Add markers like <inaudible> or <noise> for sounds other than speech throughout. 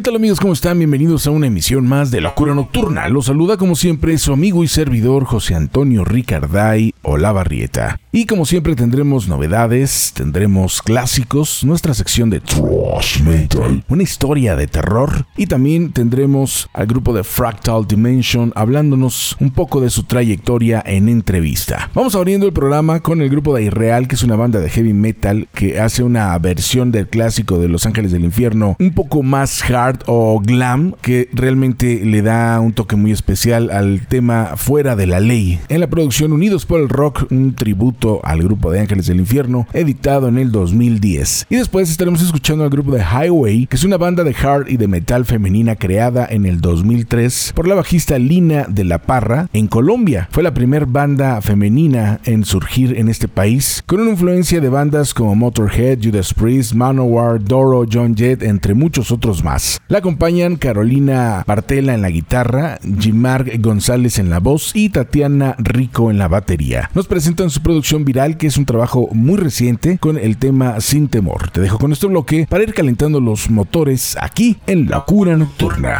¿Qué tal amigos? ¿Cómo están? Bienvenidos a una emisión más de Locura Nocturna. Los saluda como siempre su amigo y servidor José Antonio Ricarday Olavarrieta. Y como siempre tendremos novedades, tendremos clásicos, nuestra sección de Trash Metal, una historia de terror y también tendremos al grupo de Fractal Dimension hablándonos un poco de su trayectoria en entrevista. Vamos abriendo el programa con el grupo de Irreal, que es una banda de heavy metal que hace una versión del clásico de Los Ángeles del Infierno un poco más hard o glam que realmente le da un toque muy especial al tema Fuera de la Ley. En la producción Unidos por el Rock, un tributo al grupo de Ángeles del Infierno, editado en el 2010. Y después estaremos escuchando al grupo de Highway, que es una banda de hard y de metal femenina creada en el 2003 por la bajista Lina de la Parra en Colombia. Fue la primera banda femenina en surgir en este país, con una influencia de bandas como Motorhead, Judas Priest, Manowar, Doro, John Jett, entre muchos otros más. La acompañan Carolina Partela en la guitarra, Jimar González en la voz y Tatiana Rico en la batería. Nos presentan su producción viral que es un trabajo muy reciente con el tema Sin Temor. Te dejo con este bloque para ir calentando los motores aquí en La Cura Nocturna.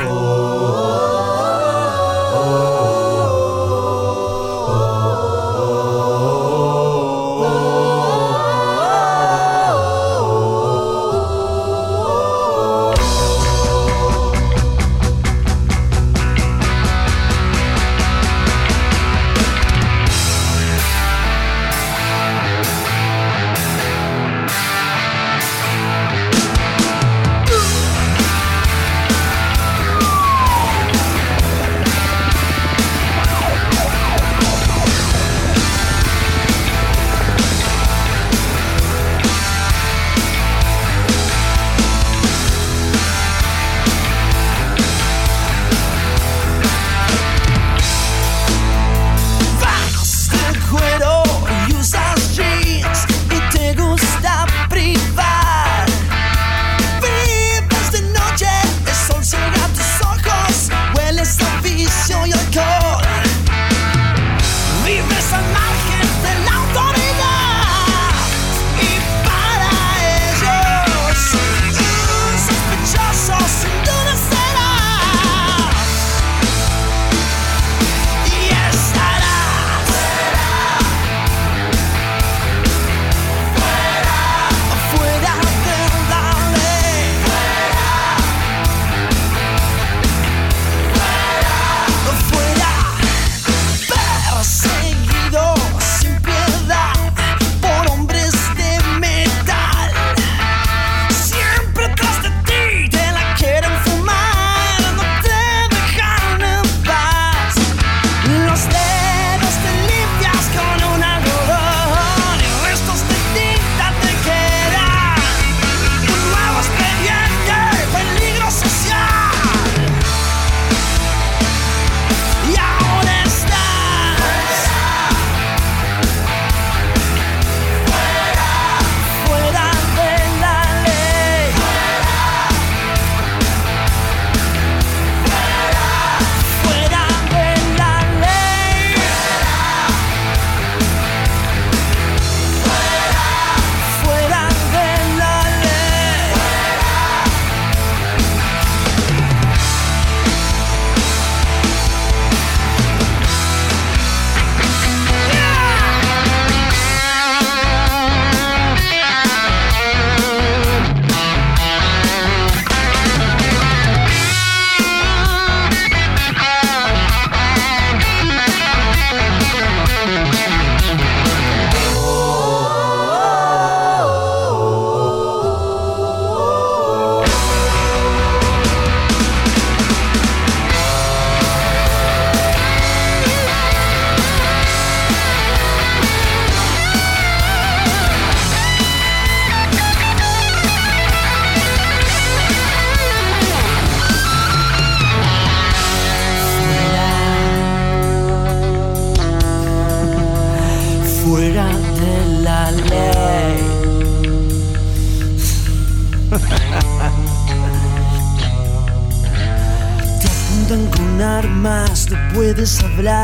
No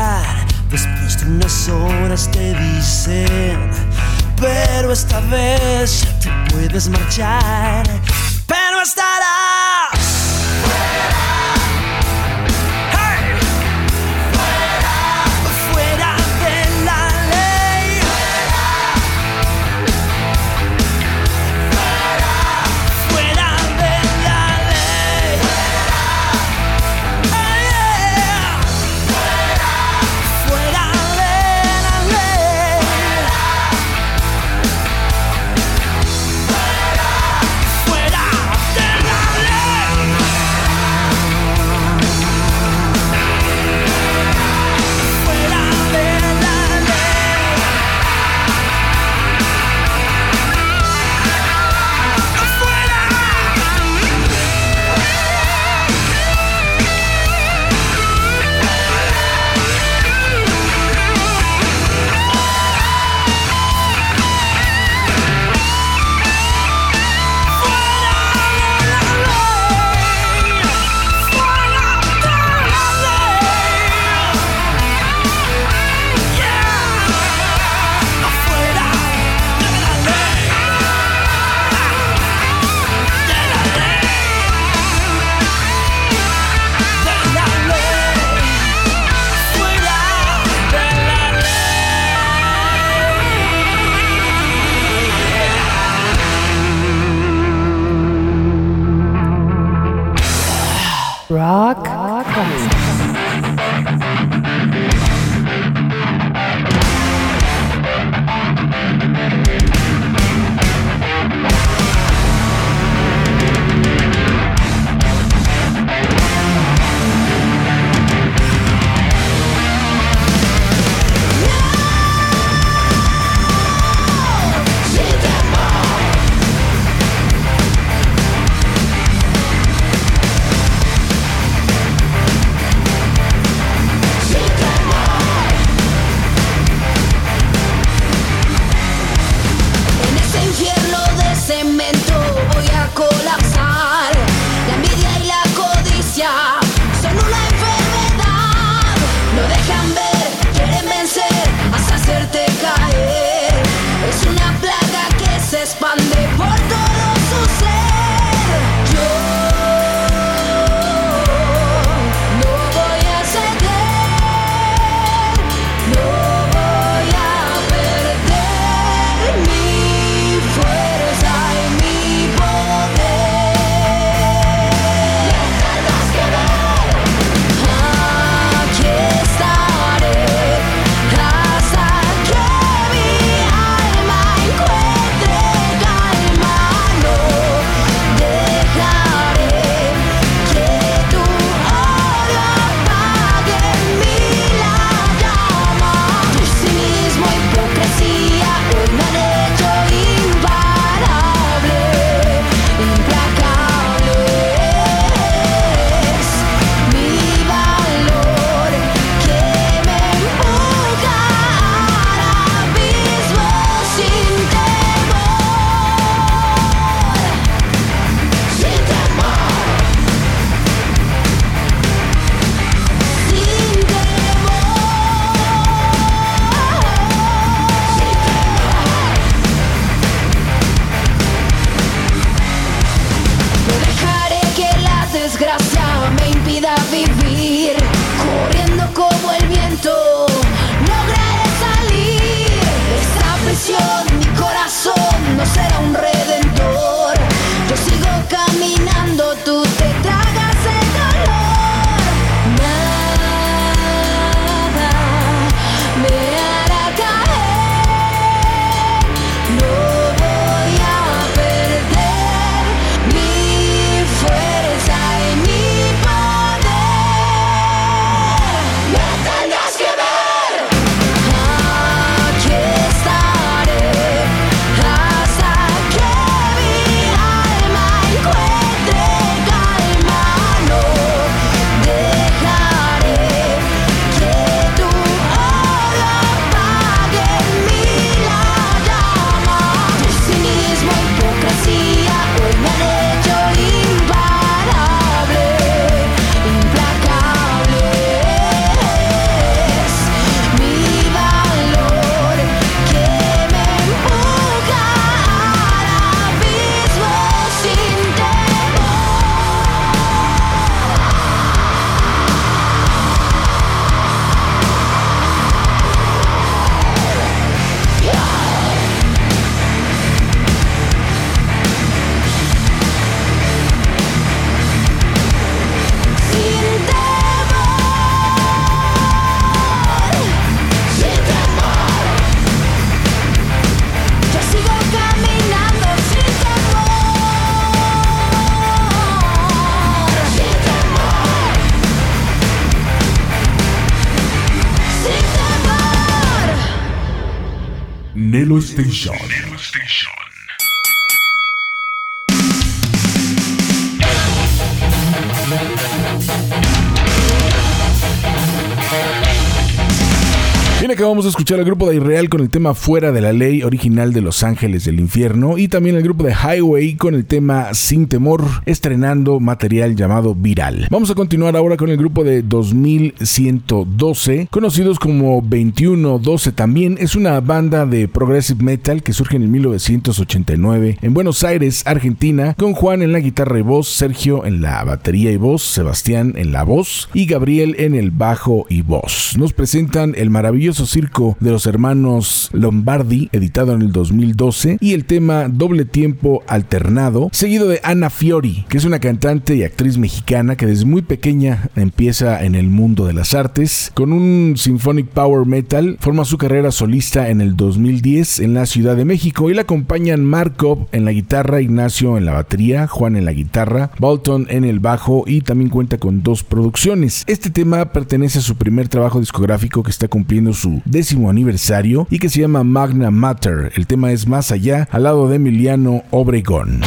escuchar al grupo de Irreal con el tema Fuera de la Ley, original de Los Ángeles del Infierno, y también el grupo de Highway con el tema Sin Temor, estrenando material llamado Viral. Vamos a continuar ahora con el grupo de 2112, conocidos como 2112 también. Es una banda de progressive metal que surge en 1989 en Buenos Aires, Argentina, con Juan en la guitarra y voz, Sergio en la batería y voz, Sebastián en la voz y Gabriel en el bajo y voz. Nos presentan el maravilloso circo de los hermanos Lombardi, editado en el 2012, y el tema Doble Tiempo Alternado, seguido de Ana Fiori, que es una cantante y actriz mexicana que desde muy pequeña empieza en el mundo de las artes. Con un symphonic power metal, forma su carrera solista en el 2010 en la Ciudad de México y la acompañan Markov en la guitarra, Ignacio en la batería, Juan en la guitarra, Bolton en el bajo y también cuenta con dos producciones. Este tema pertenece a su primer trabajo discográfico que está cumpliendo su décimo aniversario y que se llama Magna Matter. El tema es Más allá, al lado de Emiliano Obregón.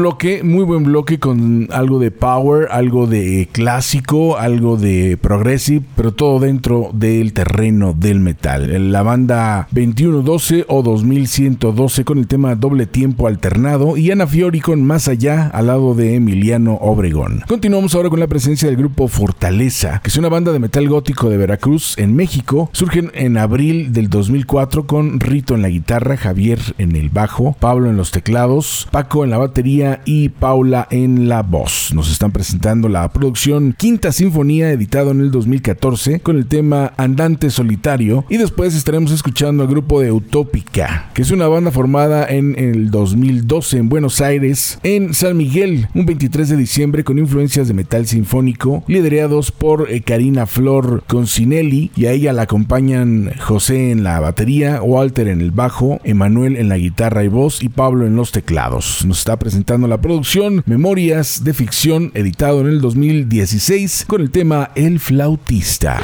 Bloque, muy buen bloque con algo de power, algo de clásico, algo de progressive, pero todo dentro del terreno del metal. La banda 2112 o 2112 con el tema doble tiempo alternado y Ana Fiori con Más allá al lado de Emiliano Obregón. Continuamos ahora con la presencia del grupo Fortaleza, que es una banda de metal gótico de Veracruz en México. Surgen en abril del 2004 con Rito en la guitarra, Javier en el bajo, Pablo en los teclados, Paco en la batería y Paula en la voz. Nos están presentando la producción Quinta Sinfonía, editado en el 2014, con el tema Andante Solitario. Y después estaremos escuchando al grupo de Utópica, que es una banda formada en el 2012 en Buenos Aires, en San Miguel, un 23 de diciembre, con influencias de metal sinfónico, liderados por eh, Karina Flor Concinelli, y a ella la acompañan José en la batería, Walter en el bajo, Emanuel en la guitarra y voz y Pablo en los teclados. Nos está presentando la producción Memorias de Ficción, editado en el 2016 con el tema El Flautista.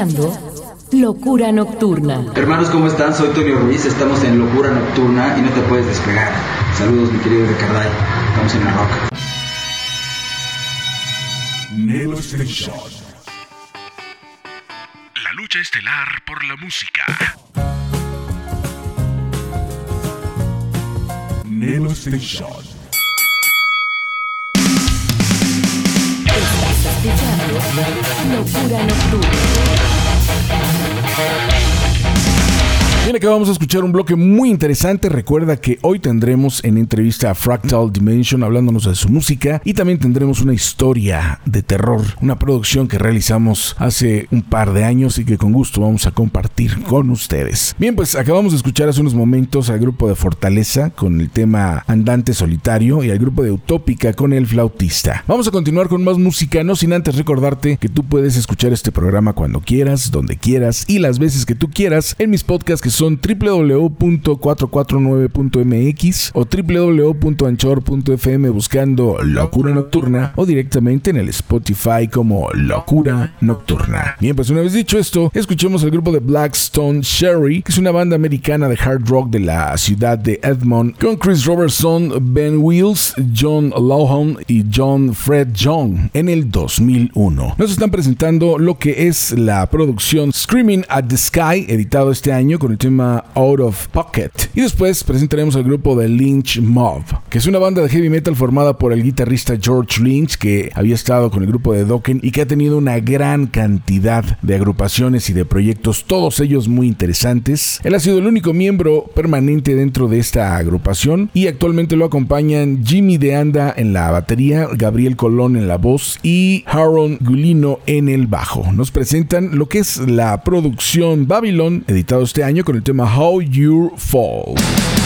Escuchando Locura Nocturna. Hermanos, ¿cómo están? Soy Tonio Ruiz, estamos en Locura Nocturna y no te puedes despegar. Saludos, mi querido Ricarday. Estamos en la roca. Nelo Station. La lucha estelar por la música. Nelo Station. Estás escuchando Locura Nocturna. Thank you. Bien, acabamos de escuchar un bloque muy interesante. Recuerda que hoy tendremos en entrevista a Fractal Dimension hablándonos de su música y también tendremos una historia de terror, una producción que realizamos hace un par de años y que con gusto vamos a compartir con ustedes. Bien, pues acabamos de escuchar hace unos momentos al grupo de Fortaleza con el tema Andante Solitario y al grupo de Utópica con el flautista. Vamos a continuar con más música, no sin antes recordarte que tú puedes escuchar este programa cuando quieras, donde quieras y las veces que tú quieras en mis podcasts que son www.449.mx o www.anchor.fm buscando Locura Nocturna o directamente en el Spotify como Locura Nocturna. Bien, pues una vez dicho esto, escuchemos el grupo de Blackstone Sherry, que es una banda americana de hard rock de la ciudad de Edmond, con Chris Robertson, Ben Wills, John Lawhon y John Fred Young en el 2001. Nos están presentando lo que es la producción Screaming at the Sky, editado este año con el tema Out of Pocket. Y después presentaremos al grupo de Lynch Mob, que es una banda de heavy metal formada por el guitarrista George Lynch, que había estado con el grupo de Dokken y que ha tenido una gran cantidad de agrupaciones y de proyectos, todos ellos muy interesantes. Él ha sido el único miembro permanente dentro de esta agrupación y actualmente lo acompañan Jimmy de Anda en la batería, Gabriel Colón en la voz y Haron Gulino en el bajo. Nos presentan lo que es la producción Babylon, editado este año con el tema How You Fall.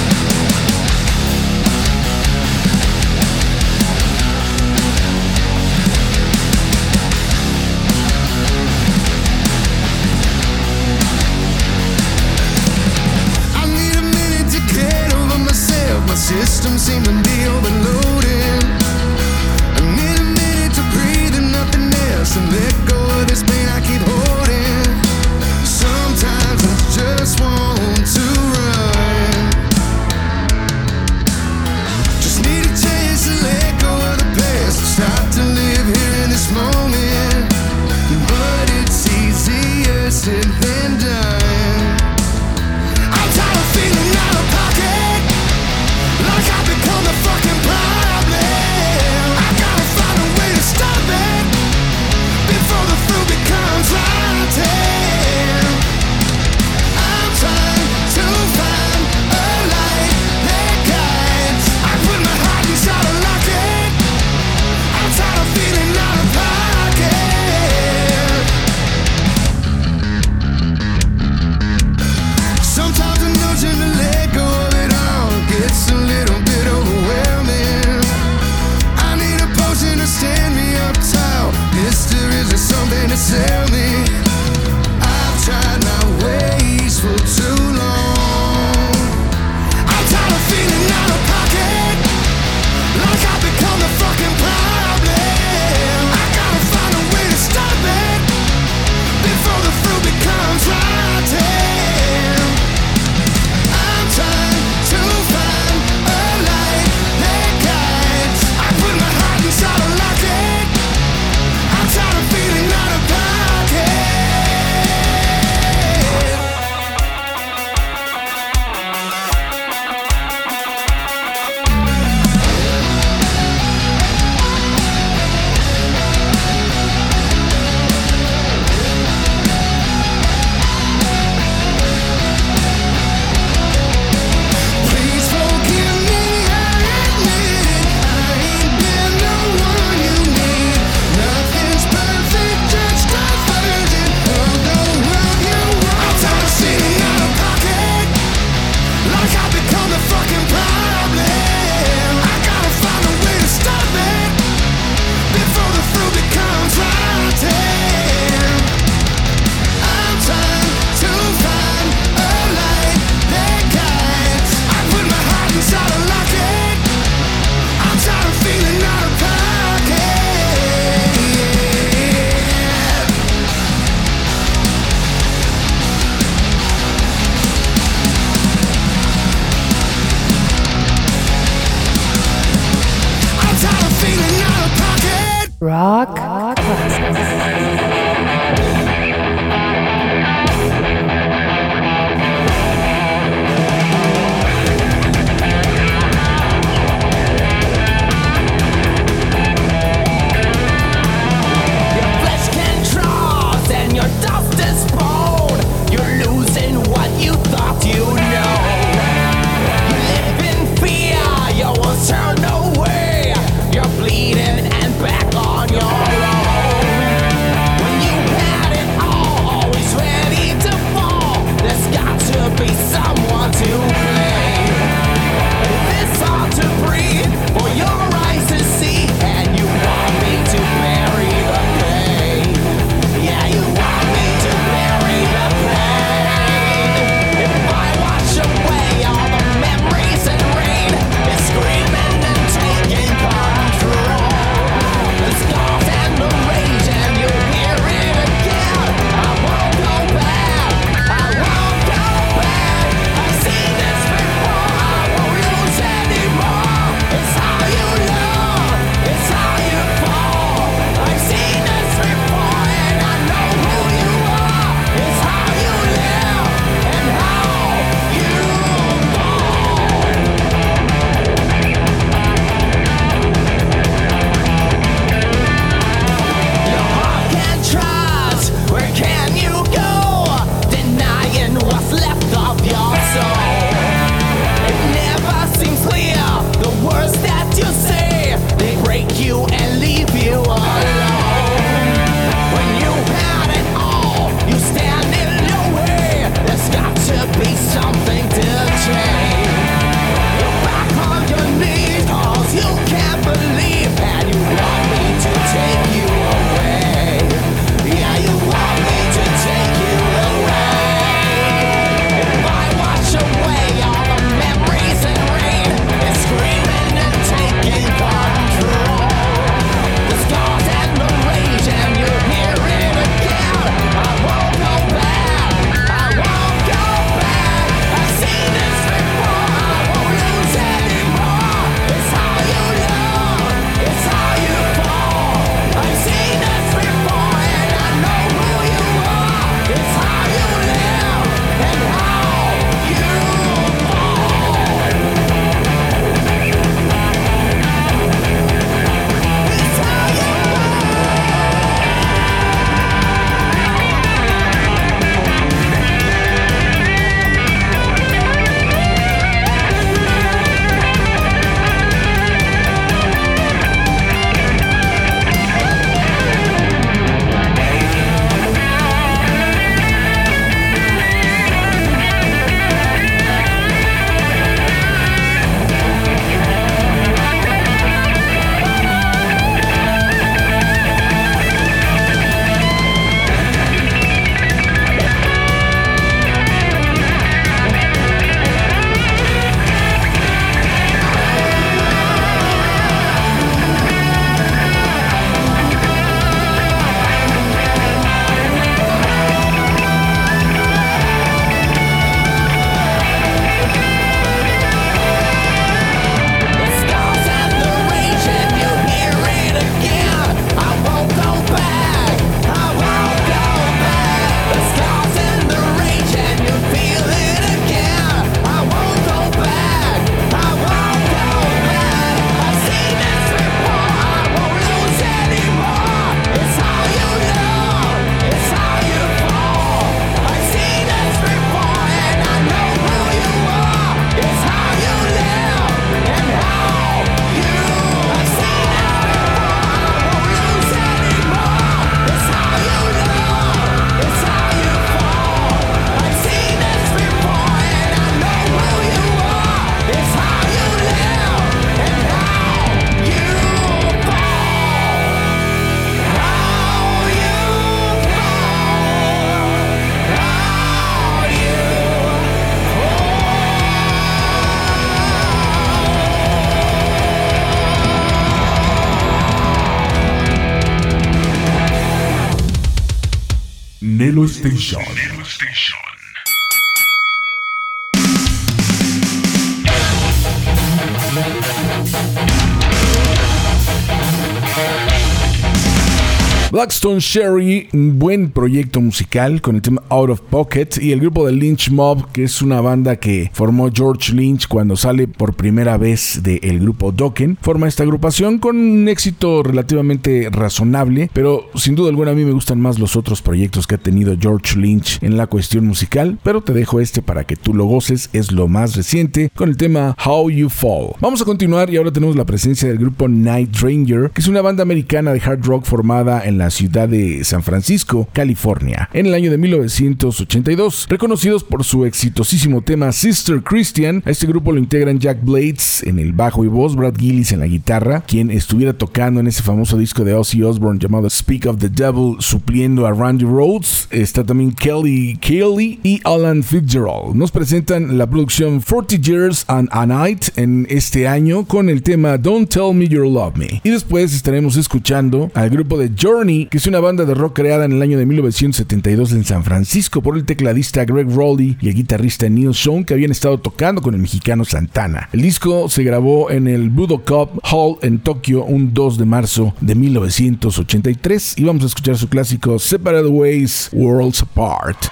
Blackstone Sherry, un buen proyecto musical con el tema Out of Pocket y el grupo de Lynch Mob, que es una banda que formó George Lynch cuando sale por primera vez del grupo Dokken. Forma esta agrupación con un éxito relativamente razonable, pero sin duda alguna a mí me gustan más los otros proyectos que ha tenido George Lynch en la cuestión musical, pero te dejo este para que tú lo goces, es lo más reciente con el tema How You Fall. Vamos a continuar y ahora tenemos la presencia del grupo Night Ranger, que es una banda americana de hard rock formada en la ciudad de San Francisco, California, en el año de 1982. Reconocidos por su exitosísimo tema Sister Christian, a este grupo lo integran Jack Blades en el bajo y voz, Brad Gillis en la guitarra, quien estuviera tocando en ese famoso disco de Ozzy Osbourne llamado Speak of the Devil, supliendo a Randy Rhodes. Está también Kelly Kelly y Alan Fitzgerald. Nos presentan la producción 40 Years and a Night en este año con el tema Don't Tell Me You Love Me. Y después estaremos escuchando al grupo de Journey, que es una banda de rock creada en el año de 1972 en San Francisco por el tecladista Greg Rowley y el guitarrista Neil Sean, que habían estado tocando con el mexicano Santana. El disco se grabó en el Budo Cup Hall en Tokio un 2 de marzo de 1983 y vamos a escuchar su clásico Separate Ways, Worlds Apart.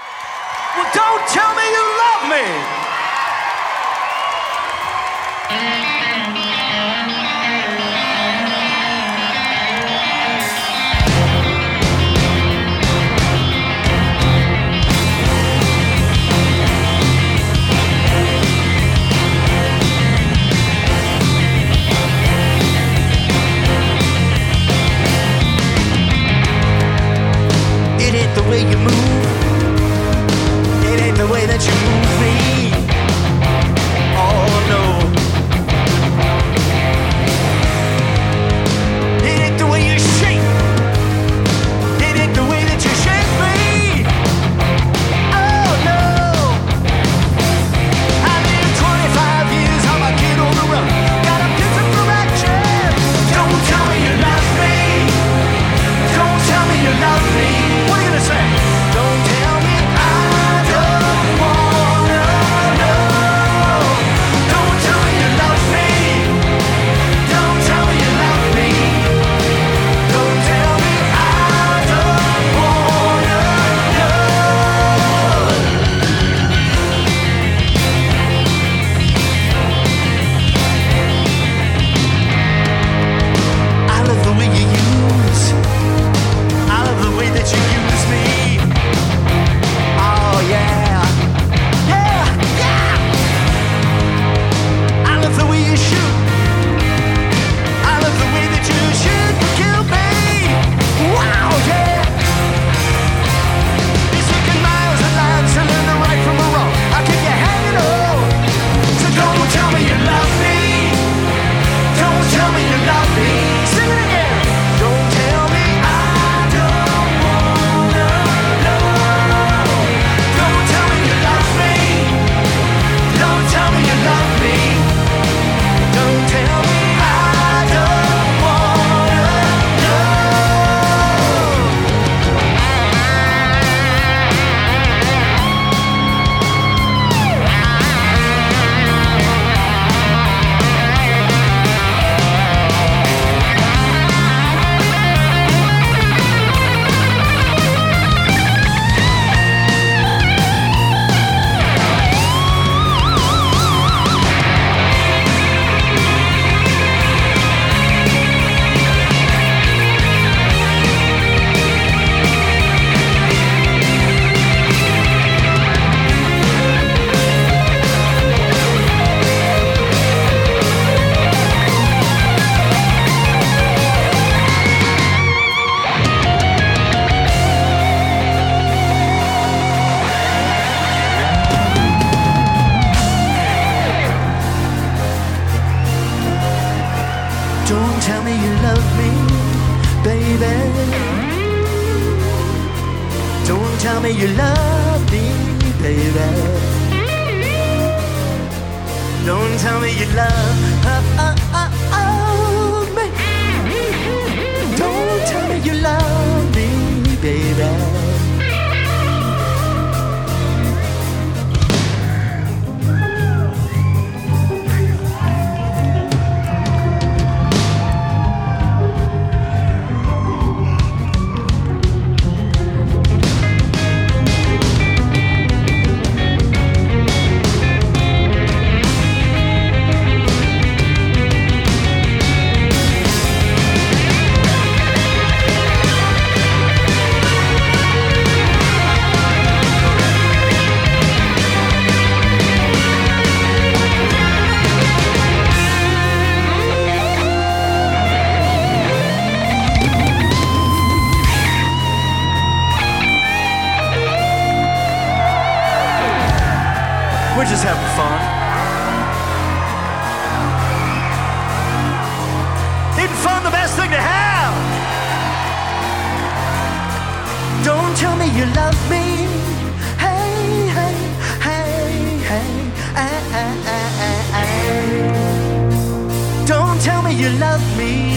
Well, don't tell me you love me. The way that you move me. you love me. Hey, hey, hey, hey, hey, hey, hey. Don't tell me you love me.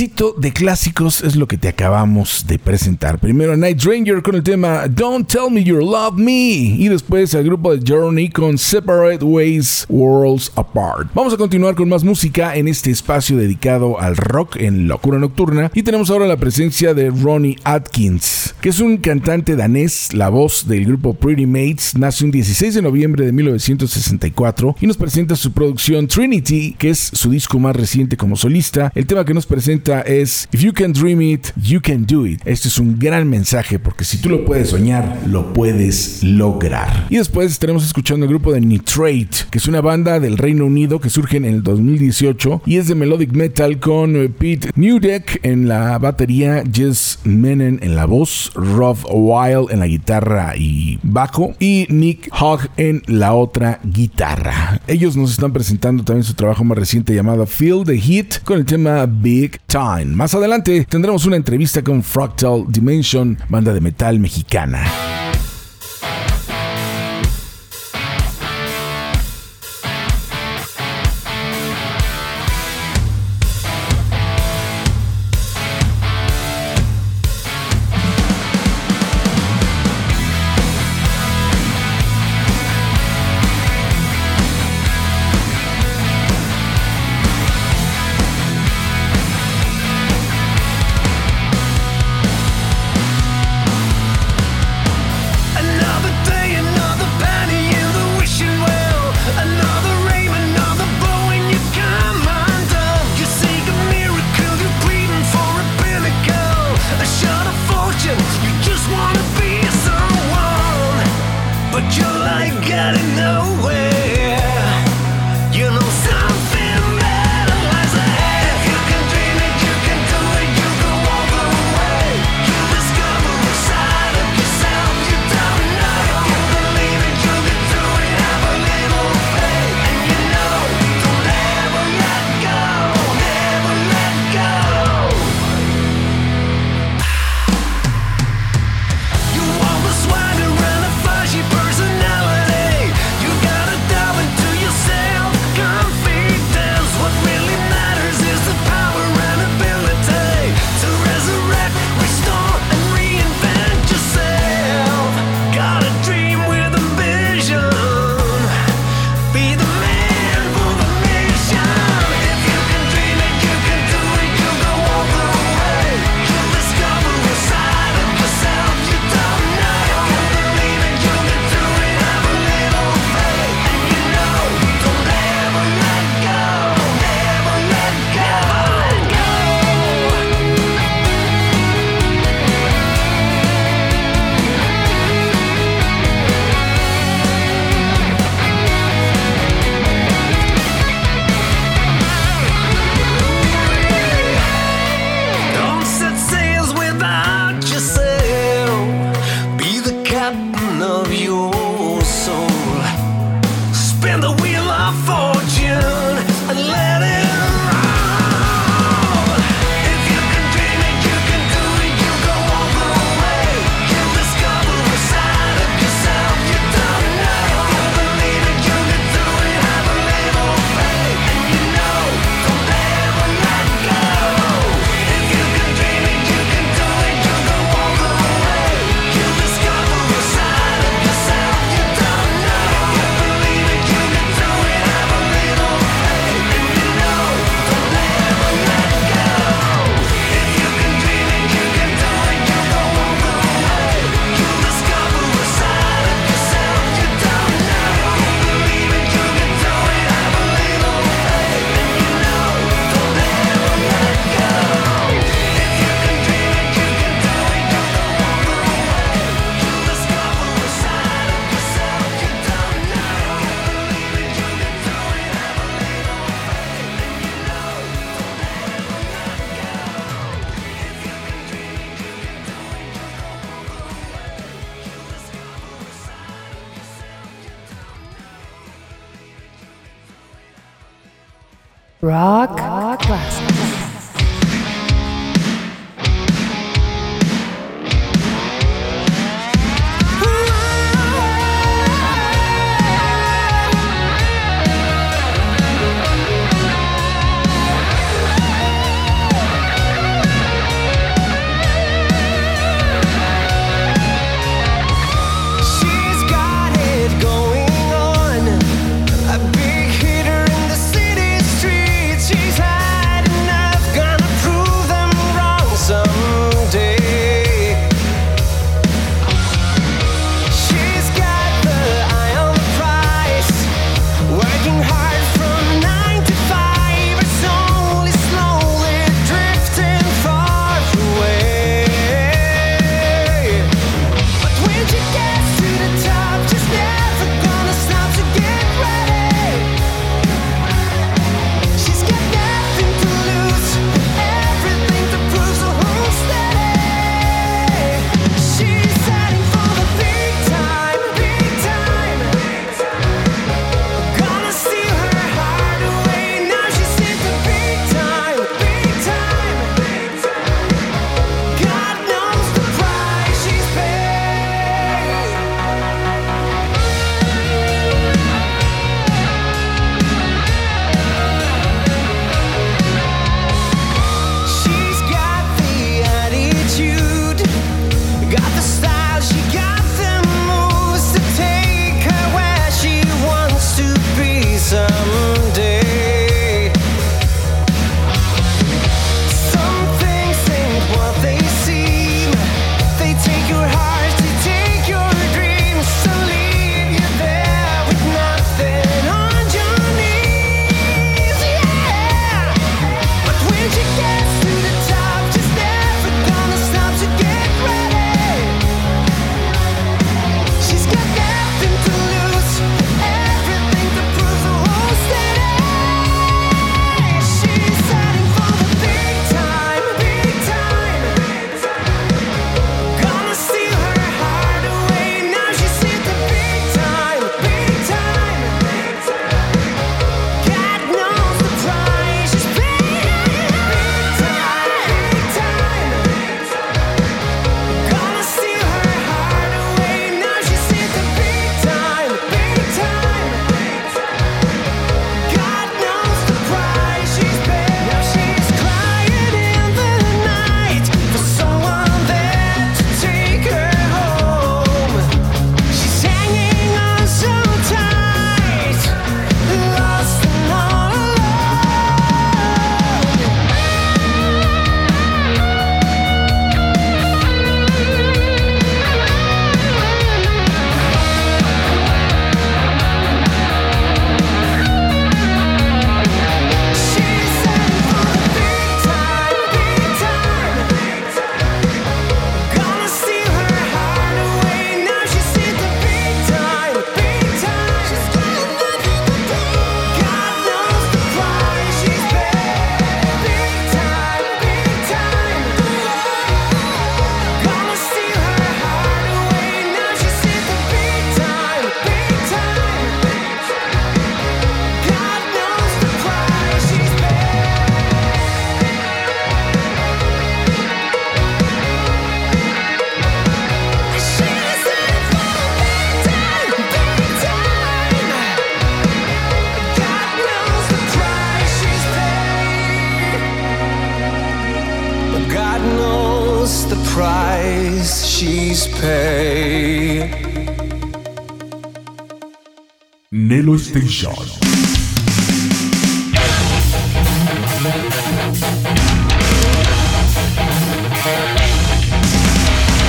Un de clásicos es lo que te acabamos de presentar. Primero Night Ranger con el tema Don't Tell Me You Love Me y después el grupo de Journey con Separate Ways Worlds Apart. Vamos a continuar con más música en este espacio dedicado al rock en Locura Nocturna y tenemos ahora la presencia de Ronnie Atkins, que es un cantante danés, la voz del grupo Pretty Mates, nace un 16 de noviembre de 1964 y nos presenta su producción Trinity, que es su disco más reciente como solista. El tema que nos presenta es If you can dream it, you can do it. Este es un gran mensaje porque si tú lo puedes soñar, lo puedes lograr. Y después estaremos escuchando el grupo de Nitrate, que es una banda del Reino Unido que surge en el 2018 y es de melodic metal con eh, Pete Newdeck en la batería, Jess Menon en la voz, Rob Wild en la guitarra y bajo y Nick Hogg en la otra guitarra. Ellos nos están presentando también su trabajo más reciente llamado Feel the Heat con el tema Big Time. Más adelante tendremos una entrevista con Fractal Dimension, banda de metal mexicana.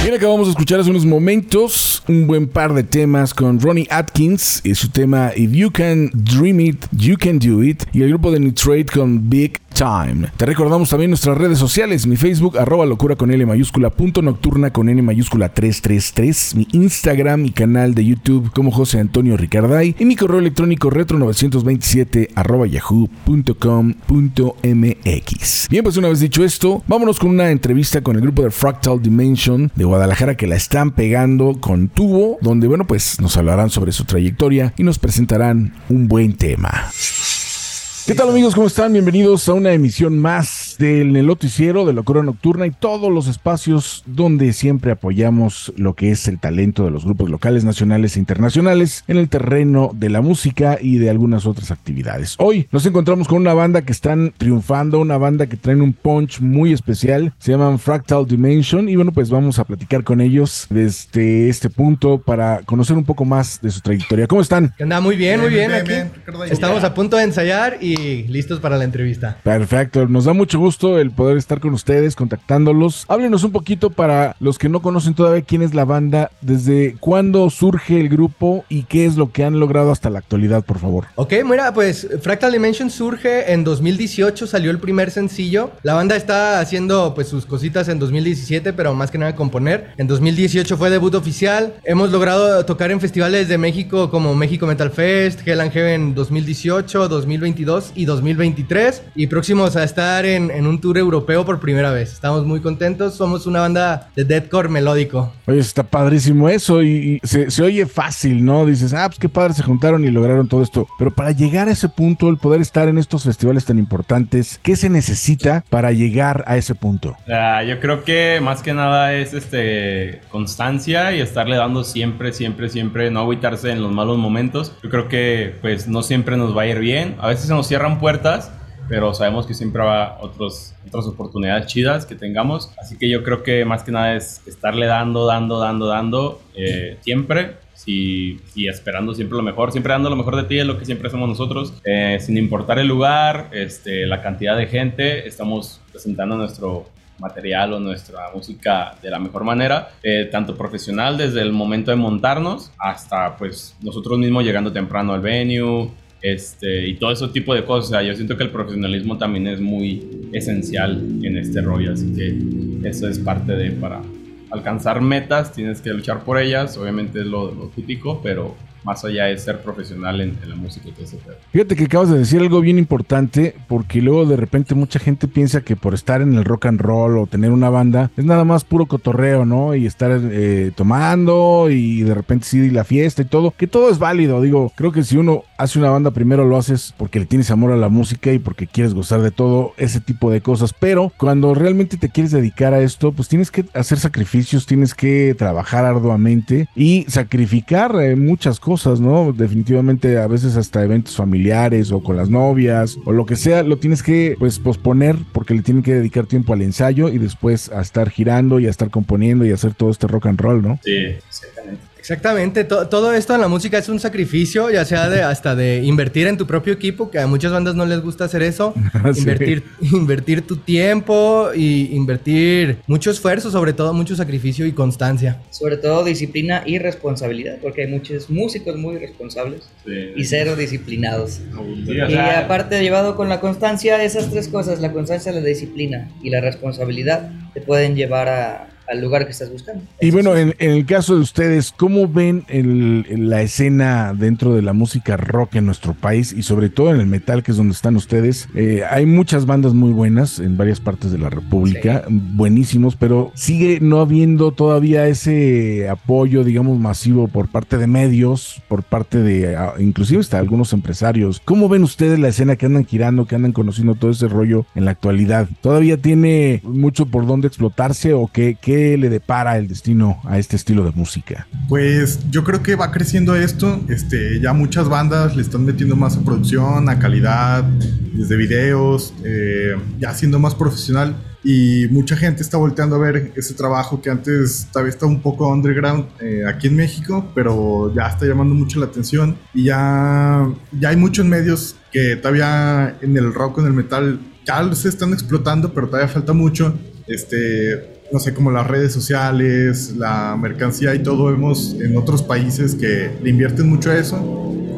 Bien, acabamos de escuchar hace unos momentos un buen par de temas con Ronnie Atkins y su tema If You Can Dream It, You Can Do It y el grupo de Nitrate con Big Te recordamos también nuestras redes sociales, mi Facebook, arroba locura con L mayúscula, punto nocturna con N mayúscula 333, mi Instagram y canal de YouTube como José Antonio Ricarday y mi correo electrónico retro927 arroba yahoo.com.mx. Bien, pues una vez dicho esto, vámonos con una entrevista con el grupo de Fractal Dimension de Guadalajara que la están pegando con tubo, donde bueno, pues nos hablarán sobre su trayectoria y nos presentarán un buen tema. ¿Qué tal amigos? ¿Cómo están? Bienvenidos a una emisión más del Noticiero de Locura Nocturna y todos los espacios donde siempre apoyamos lo que es el talento de los grupos locales, nacionales e internacionales en el terreno de la música y de algunas otras actividades. Hoy nos encontramos con una banda que están triunfando, una banda que traen un punch muy especial, se llaman Fractal Dimension y bueno, pues vamos a platicar con ellos desde este punto para conocer un poco más de su trayectoria. ¿Cómo están? ¿Qué onda? Muy bien, muy bien. bien, aquí. bien, ya. Estamos a punto de ensayar y listos para la entrevista. Perfecto, nos da mucho gusto el poder estar con ustedes, contactándolos. Háblenos un poquito para los que no conocen todavía quién es la banda, desde cuándo surge el grupo y qué es lo que han logrado hasta la actualidad, por favor. Ok, mira, pues Fractal Dimension surge en 2018, salió el primer sencillo. La banda está haciendo pues sus cositas en 2017, pero más que nada componer. En 2018 fue debut oficial. Hemos logrado tocar en festivales de México como México Metal Fest, Hell and Heaven 2018, 2022 y 2023. Y próximos a estar en, en un tour europeo por primera vez. Estamos muy contentos. Somos una banda de deathcore melódico. Oye, está padrísimo eso y, y se, se oye fácil, ¿no? Dices, ah, pues qué padre, se juntaron y lograron todo esto. Pero para llegar a ese punto, el poder estar en estos festivales tan importantes, ¿qué se necesita para llegar a ese punto? Ah, yo creo que más que nada es este constancia y estarle dando siempre, siempre, siempre, no agüitarse en los malos momentos. Yo creo que pues no siempre nos va a ir bien. A veces se nos cierran puertas, pero sabemos que siempre va otros, otras oportunidades chidas que tengamos. Así que yo creo que más que nada es estarle dando, dando, dando, dando eh, siempre. sí, y esperando siempre lo mejor, siempre dando lo mejor de ti es lo que siempre hacemos nosotros, Eh, sin importar el lugar, este, la cantidad de gente, estamos presentando nuestro material o nuestra música de la mejor manera, eh, tanto profesional desde el momento de montarnos hasta pues nosotros mismos llegando temprano al venue, este, y todo ese tipo de cosas. O sea, yo siento que el profesionalismo también es muy esencial en este rollo, así que eso es parte de para alcanzar metas, tienes que luchar por ellas, obviamente es lo, lo típico, pero más allá de ser profesional en, en la música y todo. Fíjate que acabas de decir algo bien importante, porque luego de repente mucha gente piensa que por estar en el rock and roll o tener una banda es nada más puro cotorreo, ¿no? Y estar eh, tomando y de repente sí la fiesta y todo, que todo es válido. Digo, creo que si uno hace una banda primero lo haces porque le tienes amor a la música y porque quieres gozar de todo ese tipo de cosas, pero cuando realmente te quieres dedicar a esto, pues tienes que hacer sacrificios, tienes que trabajar arduamente y sacrificar eh, muchas cosas cosas, ¿no? Definitivamente a veces hasta eventos familiares o con las novias o lo que sea, lo tienes que pues posponer porque le tienen que dedicar tiempo al ensayo y después a estar girando y a estar componiendo y a hacer todo este rock and roll, ¿no? Sí, exactamente. Exactamente, to- todo esto en la música es un sacrificio, ya sea de hasta de invertir en tu propio equipo, que a muchas bandas no les gusta hacer eso, <laughs> Sí. invertir, invertir tu tiempo y invertir mucho esfuerzo, sobre todo mucho sacrificio y constancia. Sobre todo disciplina y responsabilidad, porque hay muchos músicos muy responsables Sí. y cero disciplinados. Sí, Y aparte, llevado con la constancia, esas tres cosas, la constancia, la disciplina y la responsabilidad, te pueden llevar a- al lugar que estás buscando. Y bueno, en, en el caso de ustedes, ¿cómo ven el- la escena dentro de la música rock en nuestro país y sobre todo en el metal, que es donde están ustedes? Eh, hay muchas bandas muy buenas en varias partes de la República, buenísimos, pero sigue no habiendo todavía ese apoyo, digamos, masivo por parte de medios, por parte de ah, inclusive hasta algunos empresarios. ¿Cómo ven ustedes la escena que andan girando, que andan conociendo todo ese rollo en la actualidad? ¿Todavía tiene mucho por dónde explotarse o qué, qué le depara el destino a este estilo de música? Pues yo creo que va creciendo esto. Este, ya muchas bandas le están metiendo más a producción, a calidad, desde videos, eh, ya siendo más profesional. y mucha gente está volteando a ver ese trabajo que antes todavía está un poco underground eh, aquí en México, pero ya está llamando mucho la atención y ya, ya hay muchos medios que todavía en el rock, en el metal, ya se están explotando, pero todavía falta mucho. Este, no sé, como las redes sociales, la mercancía y todo, vemos en otros países que le invierten mucho a eso.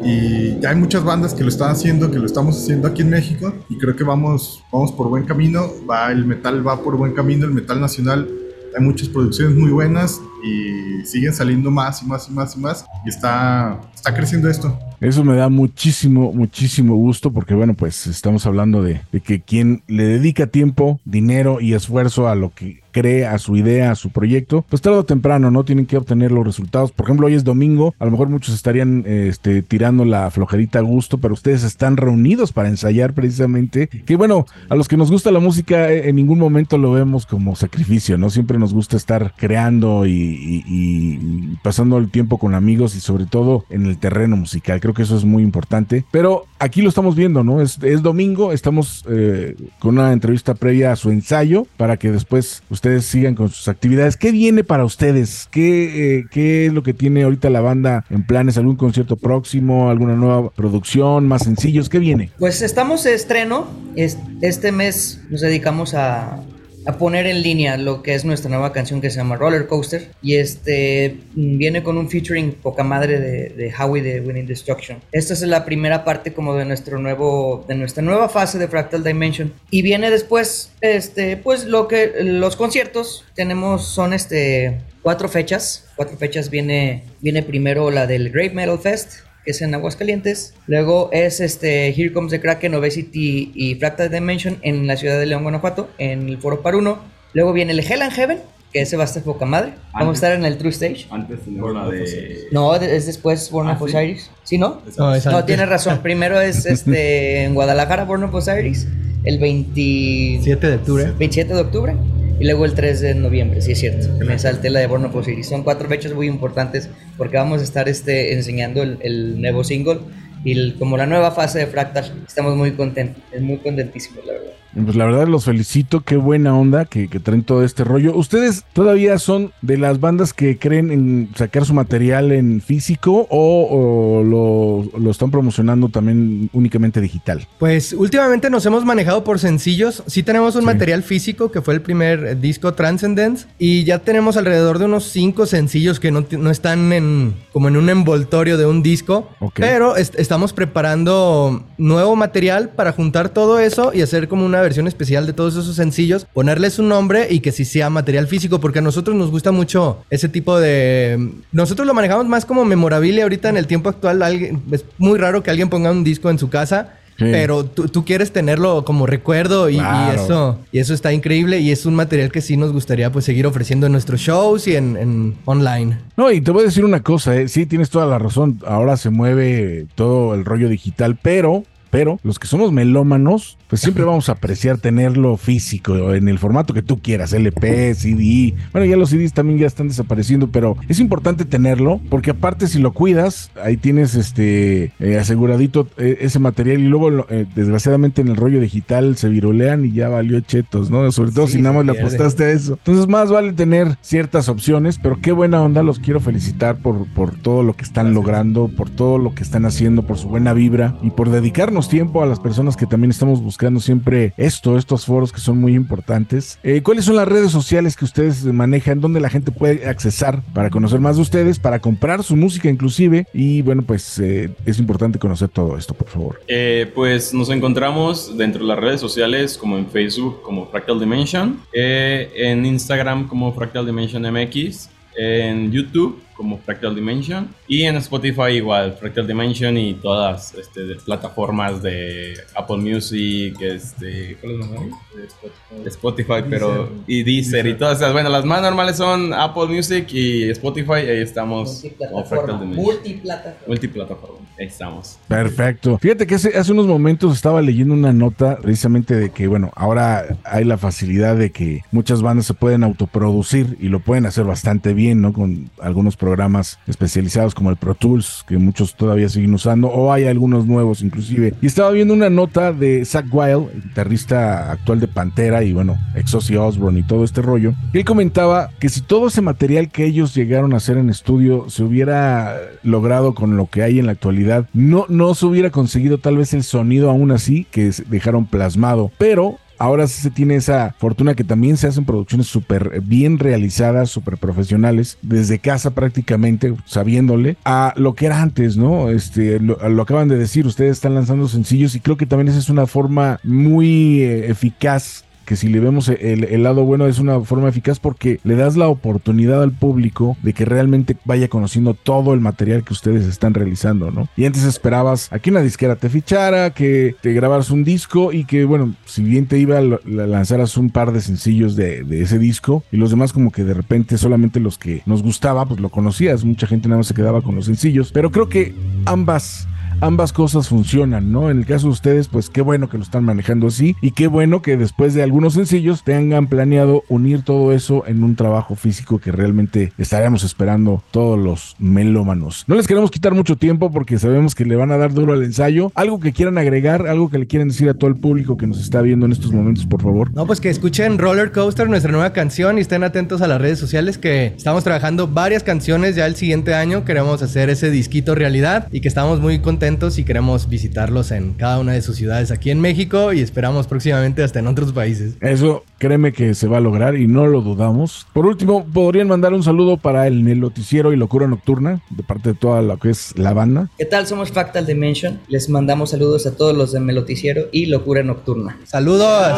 Y ya hay muchas bandas que lo están haciendo, que lo estamos haciendo aquí en México. Y creo que vamos, vamos por buen camino. Va, el metal va por buen camino, el metal nacional. Hay muchas producciones muy buenas y siguen saliendo más y más y más y más. Y está, está creciendo esto. Eso me da muchísimo, muchísimo gusto porque, bueno, pues estamos hablando de, de, que quien le dedica tiempo, dinero y esfuerzo a lo que cree, a su idea, a su proyecto, pues tarde o temprano, ¿no? Tienen que obtener los resultados. Por ejemplo, hoy es domingo, a lo mejor muchos estarían este, tirando la flojerita a gusto, pero ustedes están reunidos para ensayar precisamente. Que bueno, a los que nos gusta la música, eh, en ningún momento lo vemos como sacrificio, ¿no? Siempre nos gusta estar creando y, y, pasando el tiempo con amigos y sobre todo en el terreno musical. Creo que eso es muy importante. Pero aquí lo estamos viendo, ¿no? Es, es domingo, estamos eh, con una entrevista previa a su ensayo para que después ustedes sigan con sus actividades. ¿Qué viene para ustedes? ¿Qué, eh, ¿Qué es lo que tiene ahorita la banda en planes? ¿Algún concierto próximo? ¿Alguna nueva producción? ¿Más sencillos? ¿Qué viene? Pues estamos de estreno. Este mes nos dedicamos a, a poner en línea lo que es nuestra nueva canción que se llama Roller Coaster y este viene con un featuring poca madre de, de Howie de Winning Destruction. Esta es la primera parte como de nuestro nuevo de nuestra nueva fase de Fractal Dimension. Y viene después este pues lo que los conciertos. Tenemos son este cuatro fechas, cuatro fechas viene viene primero la del Grave Metal Fest que es en Aguascalientes. Luego es este Here Comes the Kraken, Obesity y Fractal Dimension en la ciudad de León, Guanajuato, en el Foro Paruno. Luego viene el Hell and Heaven, que ese va a estar poca madre. Vamos a estar en el True Stage. Antes tenemos la de... No, es después Born Ah, of ¿sí? Osiris. ¿Sí, no? No, es No, antes. tienes razón. <laughs> Primero es este en Guadalajara, Born of Osiris, el 20... 7 de octubre. 27 de octubre. Y luego el 3 de noviembre, sí es cierto. Me salté la de Born of Osiris. Son cuatro fechas muy importantes porque vamos a estar este, enseñando el, el nuevo single y el- como la nueva fase de Fractal. Estamos muy contentos, muy contentísimos, la verdad. Pues la verdad los felicito, qué buena onda que, que traen todo este rollo. ¿Ustedes todavía son de las bandas que creen en sacar su material en físico o, o lo, lo están promocionando también únicamente digital? Pues últimamente nos hemos manejado por sencillos. Sí tenemos un Sí. material físico que fue el primer disco Transcendence y ya tenemos alrededor de unos cinco sencillos que no, no están en como en un envoltorio de un disco. Ok. Pero est- estamos preparando nuevo material para juntar todo eso y hacer como una versión especial de todos esos sencillos, ponerles un nombre y que sí sea material físico porque a nosotros nos gusta mucho ese tipo de nosotros lo manejamos más como memorabilia ahorita en el tiempo actual. Alguien, es muy raro que alguien ponga un disco en su casa. Sí. Pero tú, tú quieres tenerlo como recuerdo y, eso y eso está increíble y es un material que sí nos gustaría pues seguir ofreciendo en nuestros shows y en, en online. No, y te voy a decir una cosa, ¿eh? sí, tienes toda la razón, ahora se mueve todo el rollo digital, pero... Pero los que somos melómanos, pues siempre vamos a apreciar tenerlo físico, en el formato que tú quieras, LP, CD. Bueno, ya los CDs también ya están desapareciendo, pero es importante tenerlo, porque aparte si lo cuidas, ahí tienes este eh, aseguradito eh, ese material y luego eh, desgraciadamente en el rollo digital se virulean y ya valió chetos, ¿no? Sobre todo Sí, si nada más le apostaste a eso. Entonces más vale tener ciertas opciones, pero qué buena onda, los quiero felicitar por, por todo lo que están logrando, por todo lo que están haciendo, por su buena vibra y por dedicarnos tiempo a las personas que también estamos buscando siempre esto, estos foros que son muy importantes. Eh, ¿Cuáles son las redes sociales que ustedes manejan, donde la gente puede accesar para conocer más de ustedes, para comprar su música inclusive? Y bueno, pues eh, es importante conocer todo esto, por favor. Eh, pues nos encontramos dentro de las redes sociales como en Facebook como Fractal Dimension, en Instagram como Fractal Dimension MX, en YouTube como Fractal Dimension y en Spotify igual Fractal Dimension y todas este, de plataformas de Apple Music, este, ¿cuál es la más? De Spotify, pero y Deezer y todas esas. Bueno, las más normales son Apple Music y Spotify. Ahí estamos como Fractal. Dimension. Multiplataforma. Multiplataforma. Estamos. Perfecto. Fíjate que hace, hace unos momentos estaba leyendo una nota precisamente de que, bueno, ahora hay la facilidad de que muchas bandas se pueden autoproducir y lo pueden hacer bastante bien, ¿no? Con algunos programas especializados como el Pro Tools, que muchos todavía siguen usando, o hay algunos nuevos inclusive. Y estaba viendo una nota de Zach Wild, guitarrista actual de Pantera y, bueno, Exosi Osborne y todo este rollo. Y él comentaba que si todo ese material que ellos llegaron a hacer en estudio se hubiera logrado con lo que hay en la actualidad, no, no se hubiera conseguido tal vez el sonido aún así que dejaron plasmado, pero Ahora sí se tiene esa fortuna que también se hacen producciones súper bien realizadas, súper profesionales, desde casa prácticamente, sabiéndole, a lo que era antes, ¿no? Este, lo, lo acaban de decir, ustedes están lanzando sencillos y creo que también esa es una forma muy eh, eficaz que si le vemos el, lado bueno es una forma eficaz porque le das la oportunidad al público de que realmente vaya conociendo todo el material que ustedes están realizando, ¿no? Y antes esperabas a que una disquera te fichara, que te grabaras un disco y que, bueno, si bien te iba, la- lanzaras un par de sencillos de ese disco y los demás como que de repente solamente los que nos gustaba, pues lo conocías, mucha gente nada más se quedaba con los sencillos, pero creo que ambas ambas cosas funcionan, ¿no? En el caso de ustedes, pues qué bueno que lo están manejando así y qué bueno que después de algunos sencillos tengan planeado unir todo eso en un trabajo físico que realmente estaremos esperando todos los melómanos. No les queremos quitar mucho tiempo porque sabemos que le van a dar duro al ensayo. Algo que quieran agregar, algo que le quieran decir a todo el público que nos está viendo en estos momentos, por favor. No, pues que escuchen Roller Coaster, nuestra nueva canción, y estén atentos a las redes sociales que estamos trabajando varias canciones ya el siguiente año. Queremos hacer ese disquito realidad y que estamos muy contentos y queremos visitarlos en cada una de sus ciudades aquí en México y esperamos próximamente hasta en otros países. Eso créeme que se va a lograr y no lo dudamos. Por último, podrían mandar un saludo para el noticiero y locura nocturna de parte de toda lo que es la banda. ¿Qué tal? Somos Fractal Dimension. Les mandamos saludos a todos los de Meloticiero y Locura Nocturna. ¡Saludos!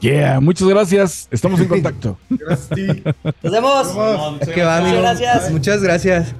Yeah, muchas gracias. Estamos en <laughs> contacto. ¡Nos vemos! Es que va, amigo. Muchas gracias. Muchas gracias.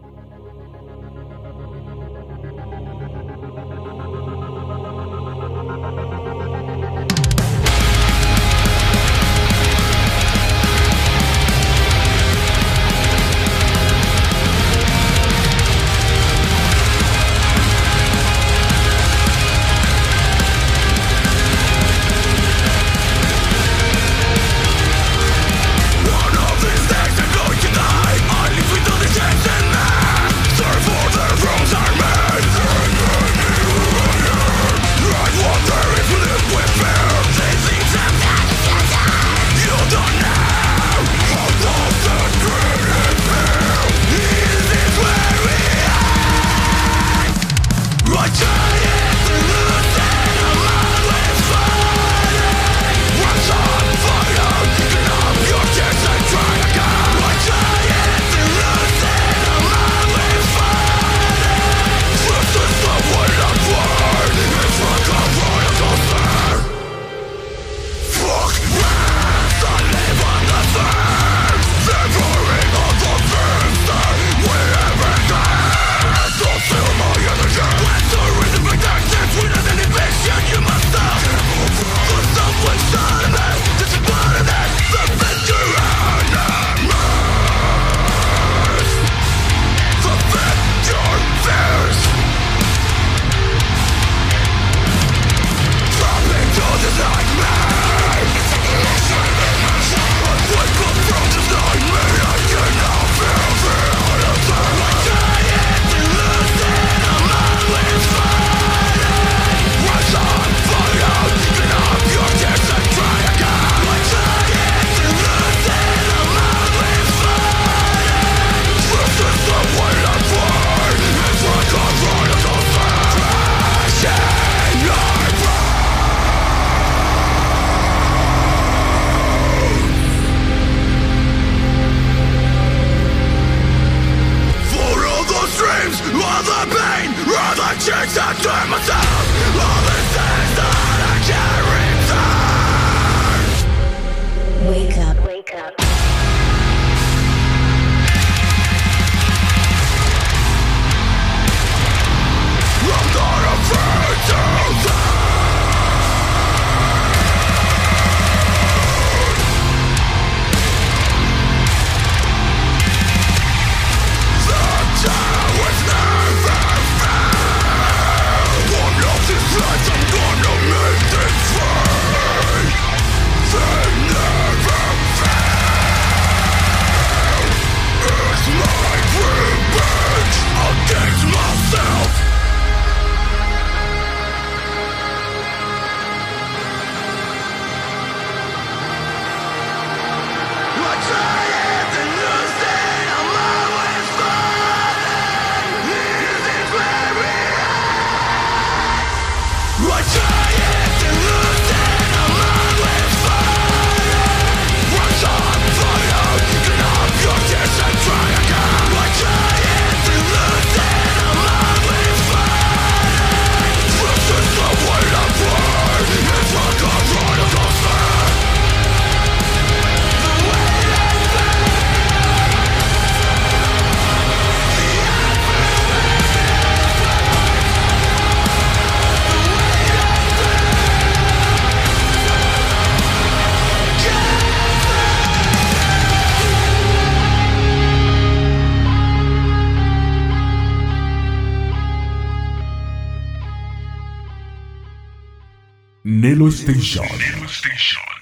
Nelo Station.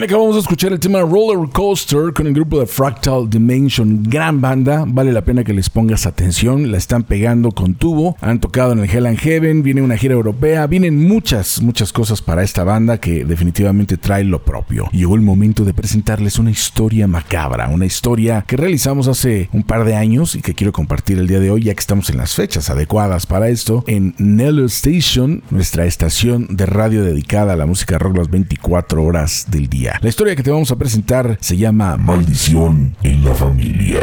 Bien, acabamos de escuchar el tema Roller Coaster con el grupo de Fractal Dimension. Gran banda, vale la pena que les pongas atención. La están pegando con tubo. Han tocado en el Hell and Heaven, viene una gira europea, vienen muchas, muchas cosas para esta banda que definitivamente trae lo propio. Llegó el momento de presentarles una historia macabra, una historia que realizamos hace un par de años y que quiero compartir el día de hoy, ya que estamos en las fechas adecuadas para esto, en Nello Station, nuestra estación de radio dedicada a la música rock las 24 horas del día. La historia que te vamos a presentar se llama Maldición en la familia.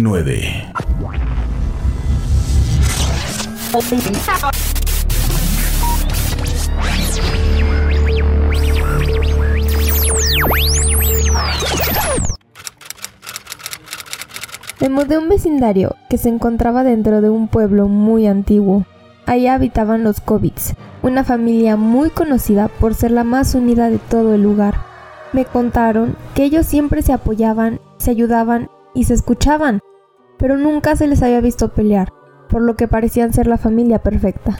2019. Me mudé a un vecindario que se encontraba dentro de un pueblo muy antiguo. Allá habitaban los Kovitz, una familia muy conocida por ser la más unida de todo el lugar. Me contaron que ellos siempre se apoyaban, se ayudaban y se escuchaban, pero nunca se les había visto pelear, por lo que parecían ser la familia perfecta.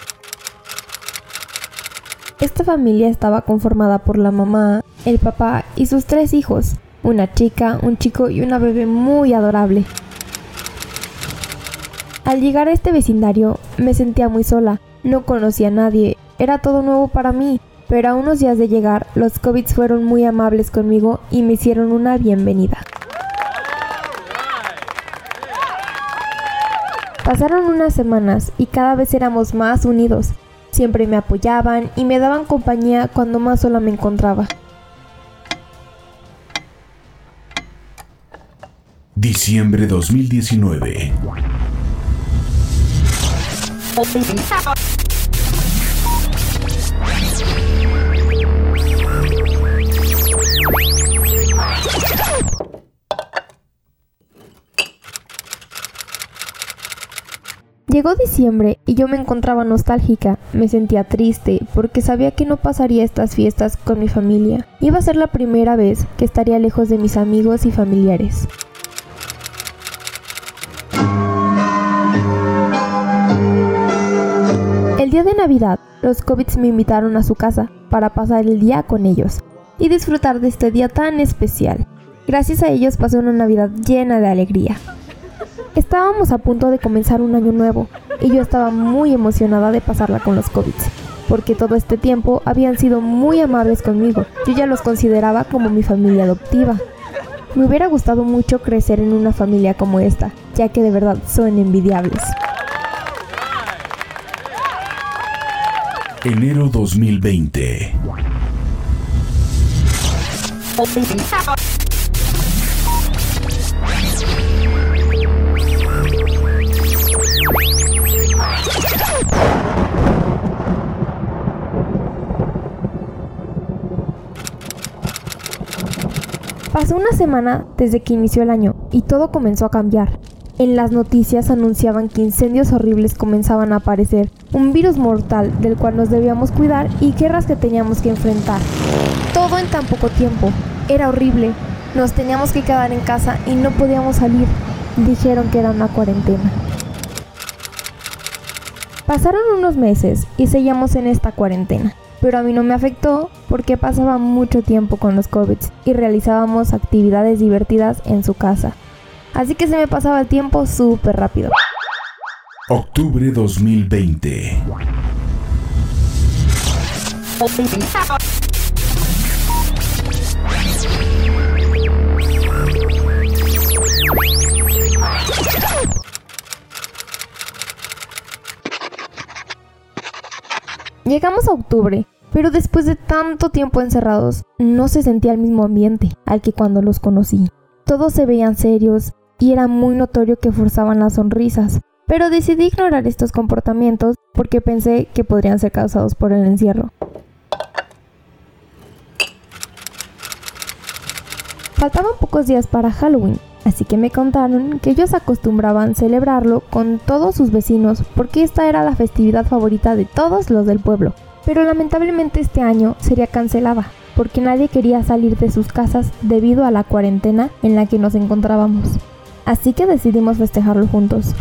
Esta familia estaba conformada por la mamá, el papá y sus tres hijos, una chica, un chico y una bebé muy adorable. Al llegar a este vecindario me sentía muy sola, no conocía a nadie, era todo nuevo para mí, pero a unos días de llegar los Covits fueron muy amables conmigo y me hicieron una bienvenida. Pasaron unas semanas y cada vez éramos más unidos. Siempre me apoyaban y me daban compañía cuando más sola me encontraba. Diciembre 2019. Llegó diciembre y yo me encontraba nostálgica, me sentía triste porque sabía que no pasaría estas fiestas con mi familia. Iba a ser la primera vez que estaría lejos de mis amigos y familiares. El día de Navidad, los Covits me invitaron a su casa para pasar el día con ellos y disfrutar de este día tan especial. Gracias a ellos pasé una Navidad llena de alegría. Estábamos a punto de comenzar un año nuevo y yo estaba muy emocionada de pasarla con los Cobbits, porque todo este tiempo habían sido muy amables conmigo. Yo ya los consideraba como mi familia adoptiva. Me hubiera gustado mucho crecer en una familia como esta, ya que de verdad son envidiables. Enero 2020. Pasó una semana desde que inició el año y todo comenzó a cambiar. En las noticias anunciaban que incendios horribles comenzaban a aparecer, un virus mortal del cual nos debíamos cuidar y guerras que teníamos que enfrentar. Todo en tan poco tiempo. Era horrible. Nos teníamos que quedar en casa y no podíamos salir. Dijeron que era una cuarentena. Pasaron unos meses y seguíamos en esta cuarentena. Pero a mí no me afectó porque pasaba mucho tiempo con los COVID y realizábamos actividades divertidas en su casa. Así que se me pasaba el tiempo súper rápido. Octubre 2020. Llegamos a octubre, pero después de tanto tiempo encerrados, no se sentía el mismo ambiente al que cuando los conocí. Todos se veían serios y era muy notorio que forzaban las sonrisas, pero decidí ignorar estos comportamientos porque pensé que podrían ser causados por el encierro. Faltaban pocos días para Halloween, así que me contaron que ellos acostumbraban celebrarlo con todos sus vecinos porque esta era la festividad favorita de todos los del pueblo. Pero lamentablemente este año sería cancelada porque nadie quería salir de sus casas debido a la cuarentena en la que nos encontrábamos. Así que decidimos festejarlo juntos.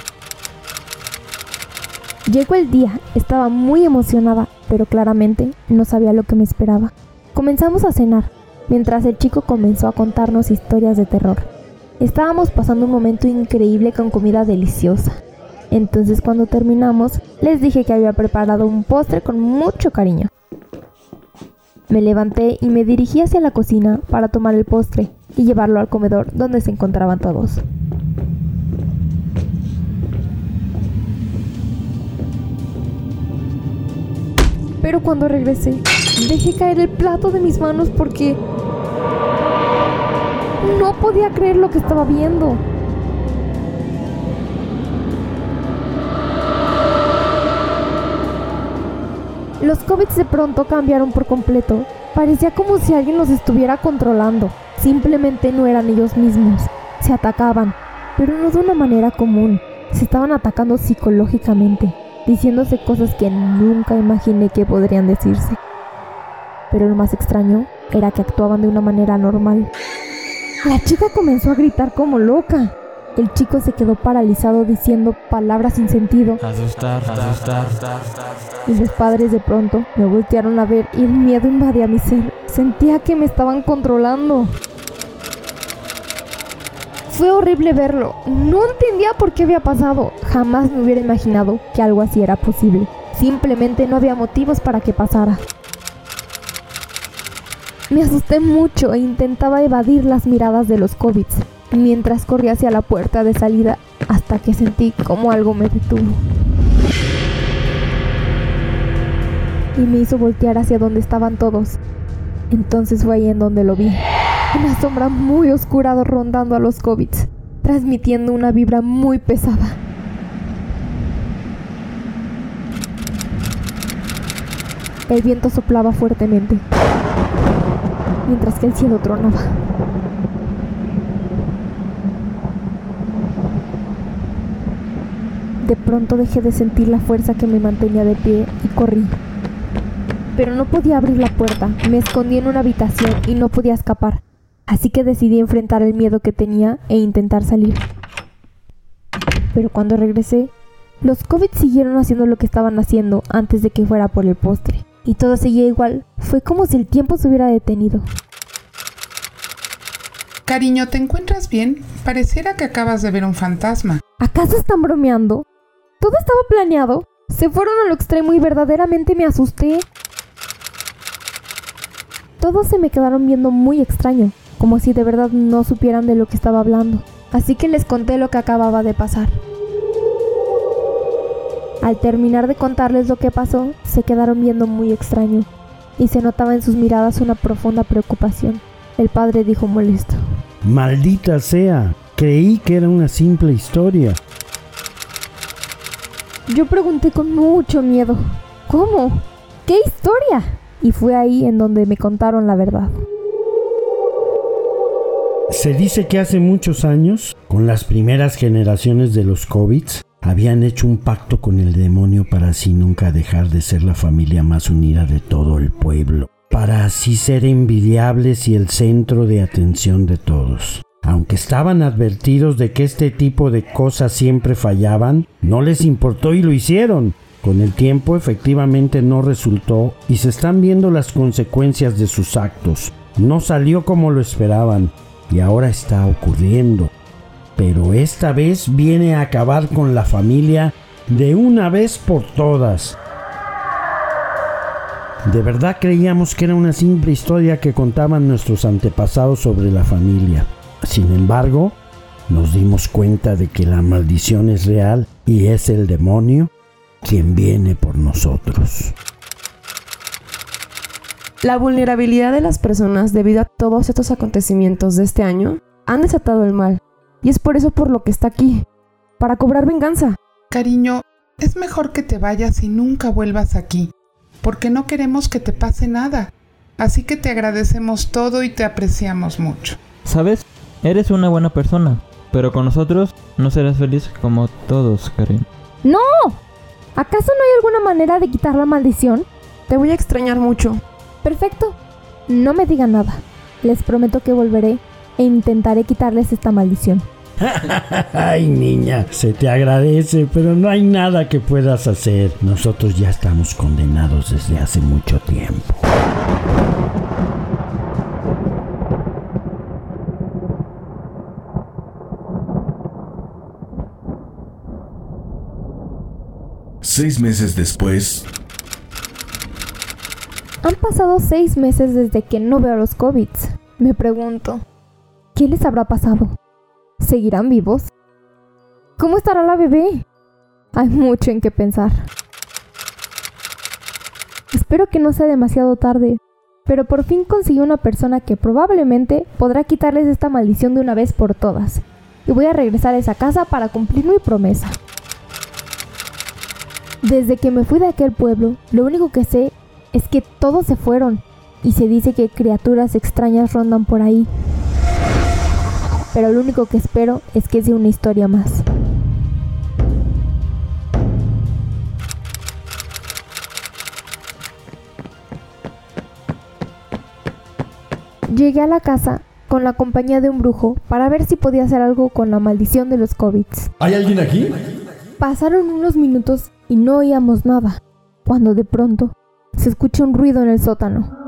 Llegó el día, estaba muy emocionada, pero claramente no sabía lo que me esperaba. Comenzamos a cenar, mientras el chico comenzó a contarnos historias de terror. Estábamos pasando un momento increíble con comida deliciosa. Entonces cuando terminamos, les dije que había preparado un postre con mucho cariño. Me levanté y me dirigí hacia la cocina para tomar el postre y llevarlo al comedor donde se encontraban todos. Pero cuando regresé, dejé caer el plato de mis manos porque no podía creer lo que estaba viendo. Los COVID de pronto cambiaron por completo. Parecía como si alguien los estuviera controlando. Simplemente no eran ellos mismos. Se atacaban, pero no de una manera común. Se estaban atacando psicológicamente, diciéndose cosas que nunca imaginé que podrían decirse. Pero lo más extraño era que actuaban de una manera normal. La chica comenzó a gritar como loca. El chico se quedó paralizado diciendo palabras sin sentido. Asustar, asustar. Y los padres de pronto me voltearon a ver y el miedo invadía mi ser. Sentía que me estaban controlando. Fue horrible verlo. No entendía por qué había pasado. Jamás me hubiera imaginado que algo así era posible. Simplemente no había motivos para que pasara. Me asusté mucho e intentaba evadir las miradas de los COVID mientras corría hacia la puerta de salida hasta que sentí como algo me detuvo. Y me hizo voltear hacia donde estaban todos. Entonces fue ahí en donde lo vi. Una sombra muy oscura rondando a los COVID, transmitiendo una vibra muy pesada. El viento soplaba fuertemente, mientras que el cielo tronaba. De pronto dejé de sentir la fuerza que me mantenía de pie y corrí. Pero no podía abrir la puerta, me escondí en una habitación y no podía escapar. Así que decidí enfrentar el miedo que tenía e intentar salir. Pero cuando regresé, Los COVID siguieron haciendo lo que estaban haciendo antes de que fuera por el postre. Y todo seguía igual. Fue como si el tiempo se hubiera detenido. Cariño, ¿te encuentras bien? Pareciera que acabas de ver un fantasma. ¿Acaso están bromeando? Todo estaba planeado. Se fueron a lo extremo y verdaderamente me asusté. Todos se me quedaron viendo muy extraño, como si de verdad no supieran de lo que estaba hablando. Así que les conté lo que acababa de pasar. Al terminar de contarles lo que pasó, se quedaron viendo muy extraño y se notaba en sus miradas una profunda preocupación. El padre dijo molesto. Maldita sea, creí que era una simple historia. Yo pregunté con mucho miedo, ¿cómo? ¿Qué historia? Y fue ahí en donde me contaron la verdad. Se dice que hace muchos años, con las primeras generaciones de los COVIDs, habían hecho un pacto con el demonio para así nunca dejar de ser la familia más unida de todo el pueblo, para así ser envidiables y el centro de atención de todos. Aunque estaban advertidos de que este tipo de cosas siempre fallaban, no les importó y lo hicieron. Con el tiempo efectivamente no resultó y se están viendo las consecuencias de sus actos. No salió como lo esperaban y ahora está ocurriendo. Pero esta vez viene a acabar con la familia de una vez por todas. De verdad creíamos que era una simple historia que contaban nuestros antepasados sobre la familia. Sin embargo, nos dimos cuenta de que la maldición es real y es el demonio quien viene por nosotros. La vulnerabilidad de las personas debido a todos estos acontecimientos de este año han desatado el mal. Y es por eso por lo que está aquí, para cobrar venganza. Cariño, es mejor que te vayas y nunca vuelvas aquí, porque no queremos que te pase nada. Así que te agradecemos todo y te apreciamos mucho. ¿Sabes? Eres una buena persona, pero con nosotros no serás feliz como todos, Karin. ¡No! ¿Acaso no hay alguna manera de quitar la maldición? Te voy a extrañar mucho. Perfecto. No me digan nada. Les prometo que volveré e intentaré quitarles esta maldición. <laughs> Ay, niña, se te agradece, pero no hay nada que puedas hacer. Nosotros ya estamos condenados desde hace mucho tiempo. Seis meses después, Han pasado seis meses desde que no veo a los COVIDs. Me pregunto, ¿qué les habrá pasado? ¿Seguirán vivos? ¿Cómo estará la bebé? Hay mucho en qué pensar. Espero que no sea demasiado tarde, pero por fin conseguí una persona que probablemente podrá quitarles esta maldición de una vez por todas. Y voy a regresar a esa casa para cumplir mi promesa. Desde que me fui de aquel pueblo, lo único que sé es que todos se fueron y se dice que criaturas extrañas rondan por ahí. Pero lo único que espero es que sea una historia más. Llegué a la casa con la compañía de un brujo para ver si podía hacer algo con la maldición de los COVIDs. ¿Hay alguien aquí? Pasaron unos minutos y no oíamos nada, cuando de pronto se escucha un ruido en el sótano.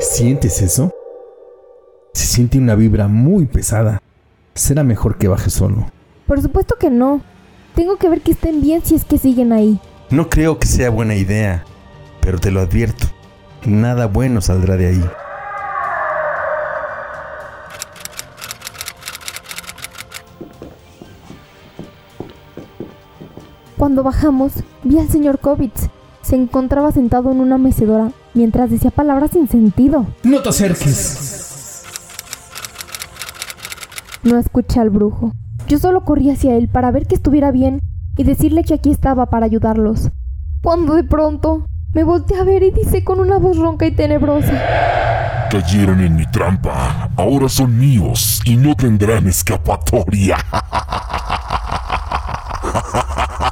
¿Sientes eso? Se siente una vibra muy pesada. Será mejor que baje solo. Por supuesto que no. Tengo que ver que estén bien si es que siguen ahí. No creo que sea buena idea, pero te lo advierto. Nada bueno saldrá de ahí. Cuando bajamos, vi al señor Kovitz. Se encontraba sentado en una mecedora mientras decía palabras sin sentido. No te acerques. No escuché al brujo. Yo solo corrí hacia él para ver que estuviera bien y decirle que aquí estaba para ayudarlos. Cuando de pronto me volteé a ver y dice con una voz ronca y tenebrosa. Cayeron en mi trampa. Ahora son míos y no tendrán escapatoria. <laughs>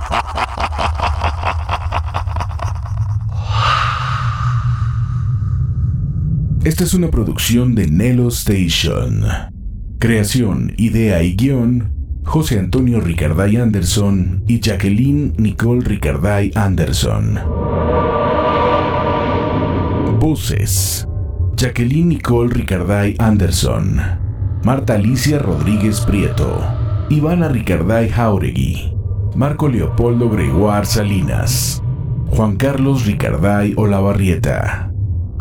Esta es una producción de Nelo Station. Creación, idea y guion, José Antonio Ricarday Anderson y Jacqueline Nicole Ricarday Anderson. Voces. Jacqueline Nicole Ricarday Anderson. Marta Alicia Rodríguez Prieto. Ivana Ricarday Jauregui. Marco Leopoldo Gregoire Salinas. Juan Carlos Ricarday Olavarrieta.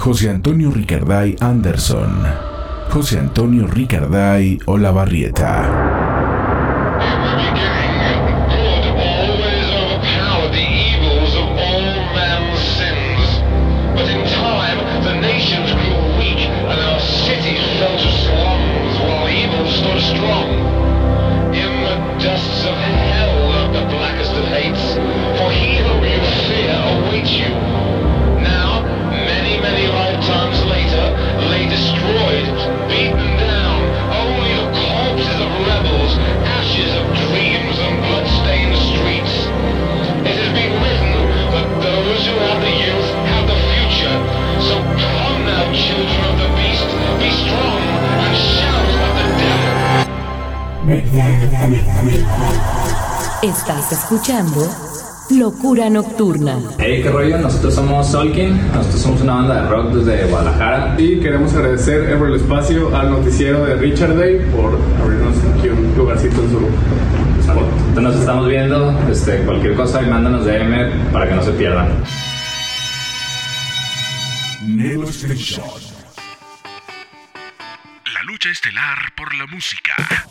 José Antonio Ricarday Anderson. José Antonio Ricarday Olavarrieta. Estás escuchando Locura Nocturna. Hey, qué rollo, nosotros somos Solkin, nosotros somos una banda de rock desde Guadalajara. Y queremos agradecer el Espacio al noticiero de Richard Day por abrirnos aquí un lugarcito en su spot. Entonces nos estamos viendo, este, cualquier cosa y mándanos DM para que no se pierdan. La lucha estelar por la música.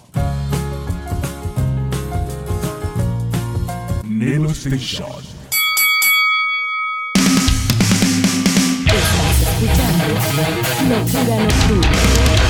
Nelo Station. Estás escuchando Locura Nocturna.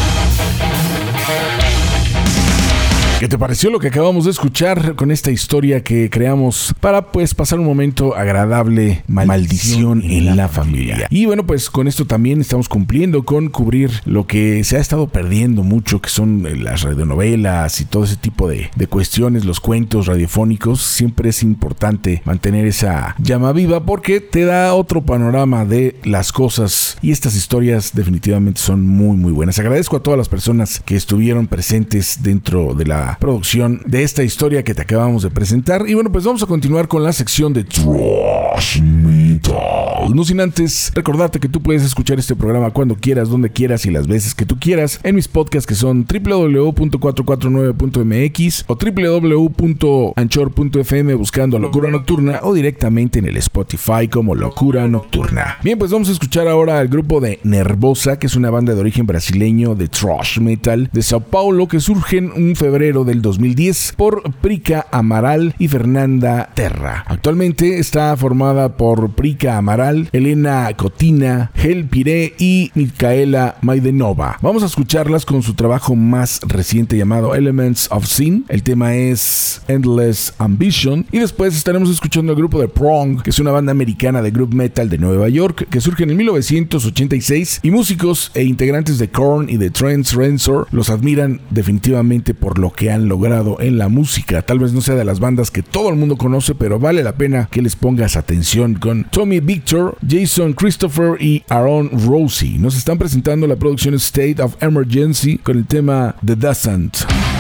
¿Qué te pareció lo que acabamos de escuchar con esta historia que creamos para pues pasar un momento agradable, maldición en la familia? Y bueno, pues con esto también estamos cumpliendo con cubrir lo que se ha estado perdiendo mucho, que son eh, las radionovelas y todo ese tipo de, de cuestiones, los cuentos radiofónicos. Siempre es importante mantener esa llama viva porque te da otro panorama de las cosas y estas historias definitivamente son muy muy buenas. Agradezco a todas las personas que estuvieron presentes dentro de la producción de esta historia que te acabamos de presentar. Y bueno, pues vamos a continuar con la sección de Trash Metal. No sin antes recordarte que tú puedes escuchar este programa cuando quieras, donde quieras y las veces que tú quieras en mis podcasts que son www.449.mx o www.anchor.fm buscando Locura Nocturna o directamente en el Spotify como Locura Nocturna. Bien, pues vamos a escuchar ahora al grupo de Nervosa, que es una banda de origen brasileño de thrash metal de Sao Paulo que surge en un febrero del 2010 por Prica Amaral y Fernanda Terra. Actualmente está formada por Prica Amaral, Elena Cotina, Hel Piré y Micaela Maidenova. Vamos a escucharlas con su trabajo más reciente llamado Elements of Sin. El tema es Endless Ambition y después estaremos escuchando el grupo de Prong, que es una banda americana de group metal de Nueva York que surge en 1986 y músicos e integrantes de Korn y de Trent Reznor los admiran definitivamente por lo que han logrado en la música. Tal vez no sea de las bandas que todo el mundo conoce, pero vale la pena que les pongas atención con Tommy Victor, Jason Christopher y Aaron Rosie. Nos están presentando la producción State of Emergency con el tema The Descent.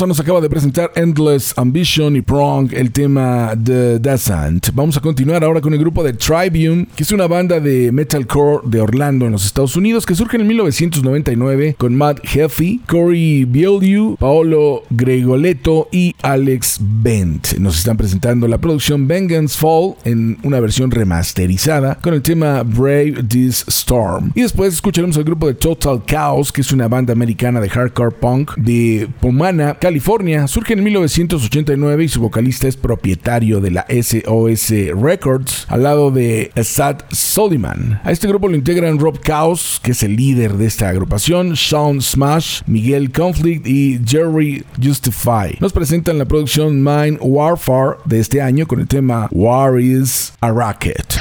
Nervosa nos acaba de presentar Endless Ambition y Prong, el tema The Descent. Vamos a continuar ahora con el grupo de Tribune, que es una banda de metalcore de Orlando en los Estados Unidos que surge en 1999 con Matt Healthy, Corey Bieliu, Paolo Gregoletto y Alex Bent. Nos están presentando la producción Vengeance Fall en una versión remasterizada con el tema Brave This Storm. Y después escucharemos al grupo de Total Chaos, que es una banda americana de hardcore punk de Pomana, California. Surge en 1989 y su vocalista es propietario de la SOS Records al lado de Asad Soliman. A este grupo lo integran Rob Chaos, que es el líder de esta agrupación, Sean Smash, Miguel Conflict y Jerry Justify. Nos presentan la producción Mind Warfare de este año con el tema War is a Racket.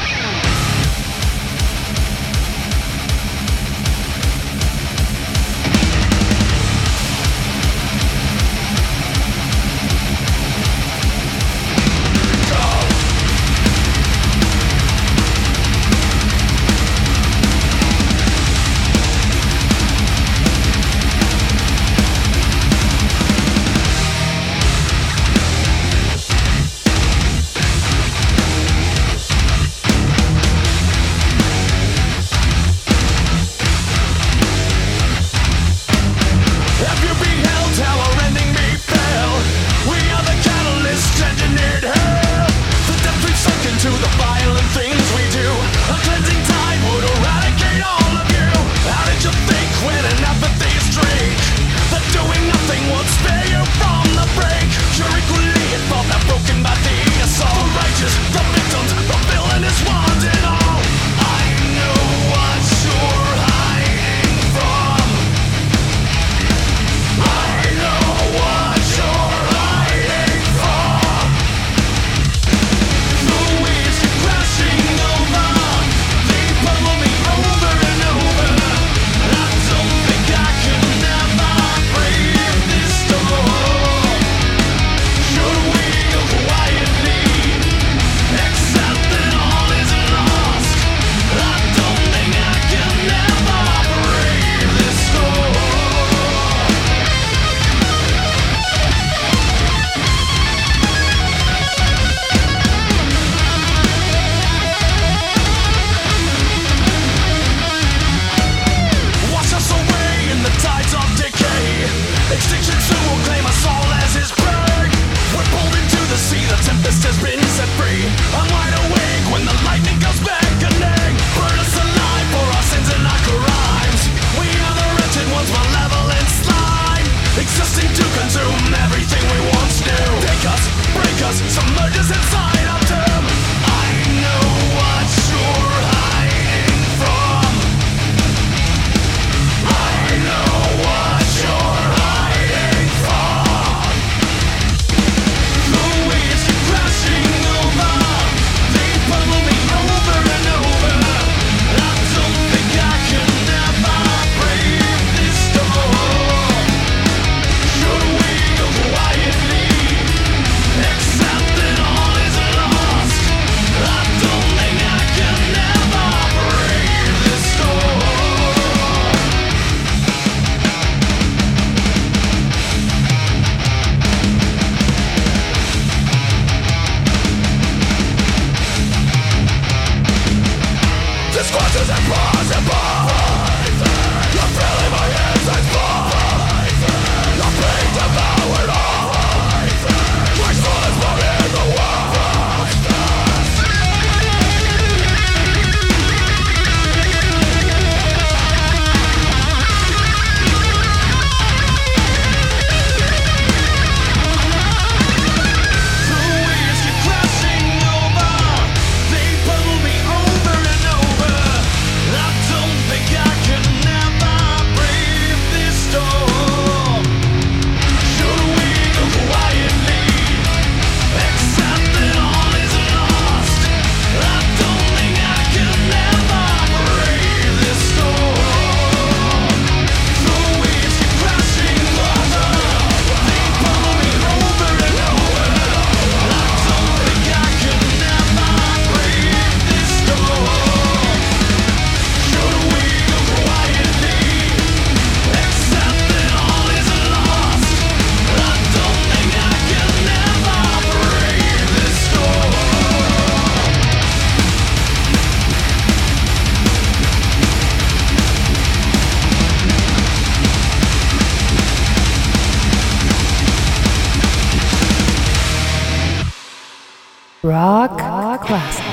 Rock, Classic.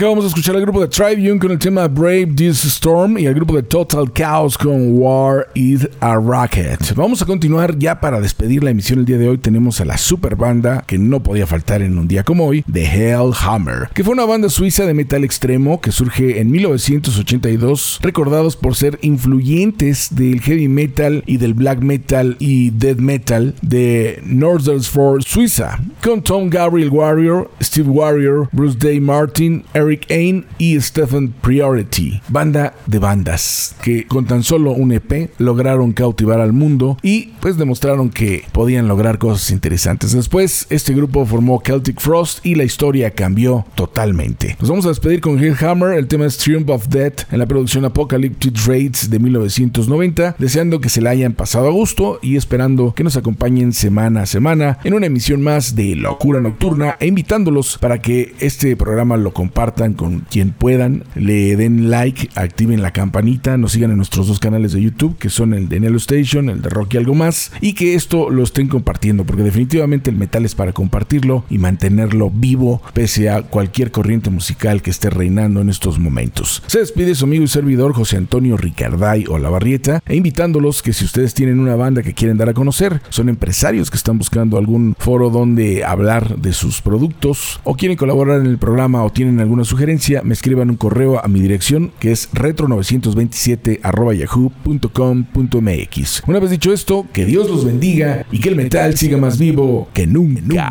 Acabamos de escuchar al grupo de Tribune con el tema Brave This Storm y al grupo de Total Chaos con War is a Rocket. Vamos a continuar ya para despedir la emisión el día de hoy. Tenemos a la super banda que no podía faltar en un día como hoy, The Hellhammer, que fue una banda suiza de metal extremo que surge en 1982, recordados por ser influyentes del heavy metal y del black metal y death metal de Nordersford, Suiza, con Tom Gabriel Warrior, Steve Warrior, Bruce Day Martin, Eric Ain y Stephen Priority, banda de bandas que con tan solo un EP lograron cautivar al mundo y pues demostraron que podían lograr cosas interesantes. Después este grupo formó Celtic Frost y la historia cambió totalmente. Nos vamos a despedir con Hellhammer, el tema es Triumph of Death en la producción Apocalyptic Raids de 1990, deseando que se la hayan pasado a gusto y esperando que nos acompañen semana a semana en una emisión más de Locura Nocturna e invitándolos para que este programa lo compartan con quien puedan, le den like, activen la campanita, nos sigan en nuestros dos canales de YouTube, que son el de Nelo Station, el de Rocky Algo Más, y que esto lo estén compartiendo, porque definitivamente el metal es para compartirlo y mantenerlo vivo, pese a cualquier corriente musical que esté reinando en estos momentos. Se despide su amigo y servidor José Antonio Ricarday o La Barrieta, e invitándolos que si ustedes tienen una banda que quieren dar a conocer, son empresarios que están buscando algún foro donde hablar de sus productos, o quieren colaborar en el programa, o tienen algún alguna sugerencia, me escriban un correo a mi dirección que es retro927 Una vez dicho esto, que Dios los bendiga y que el metal siga más vivo que nunca.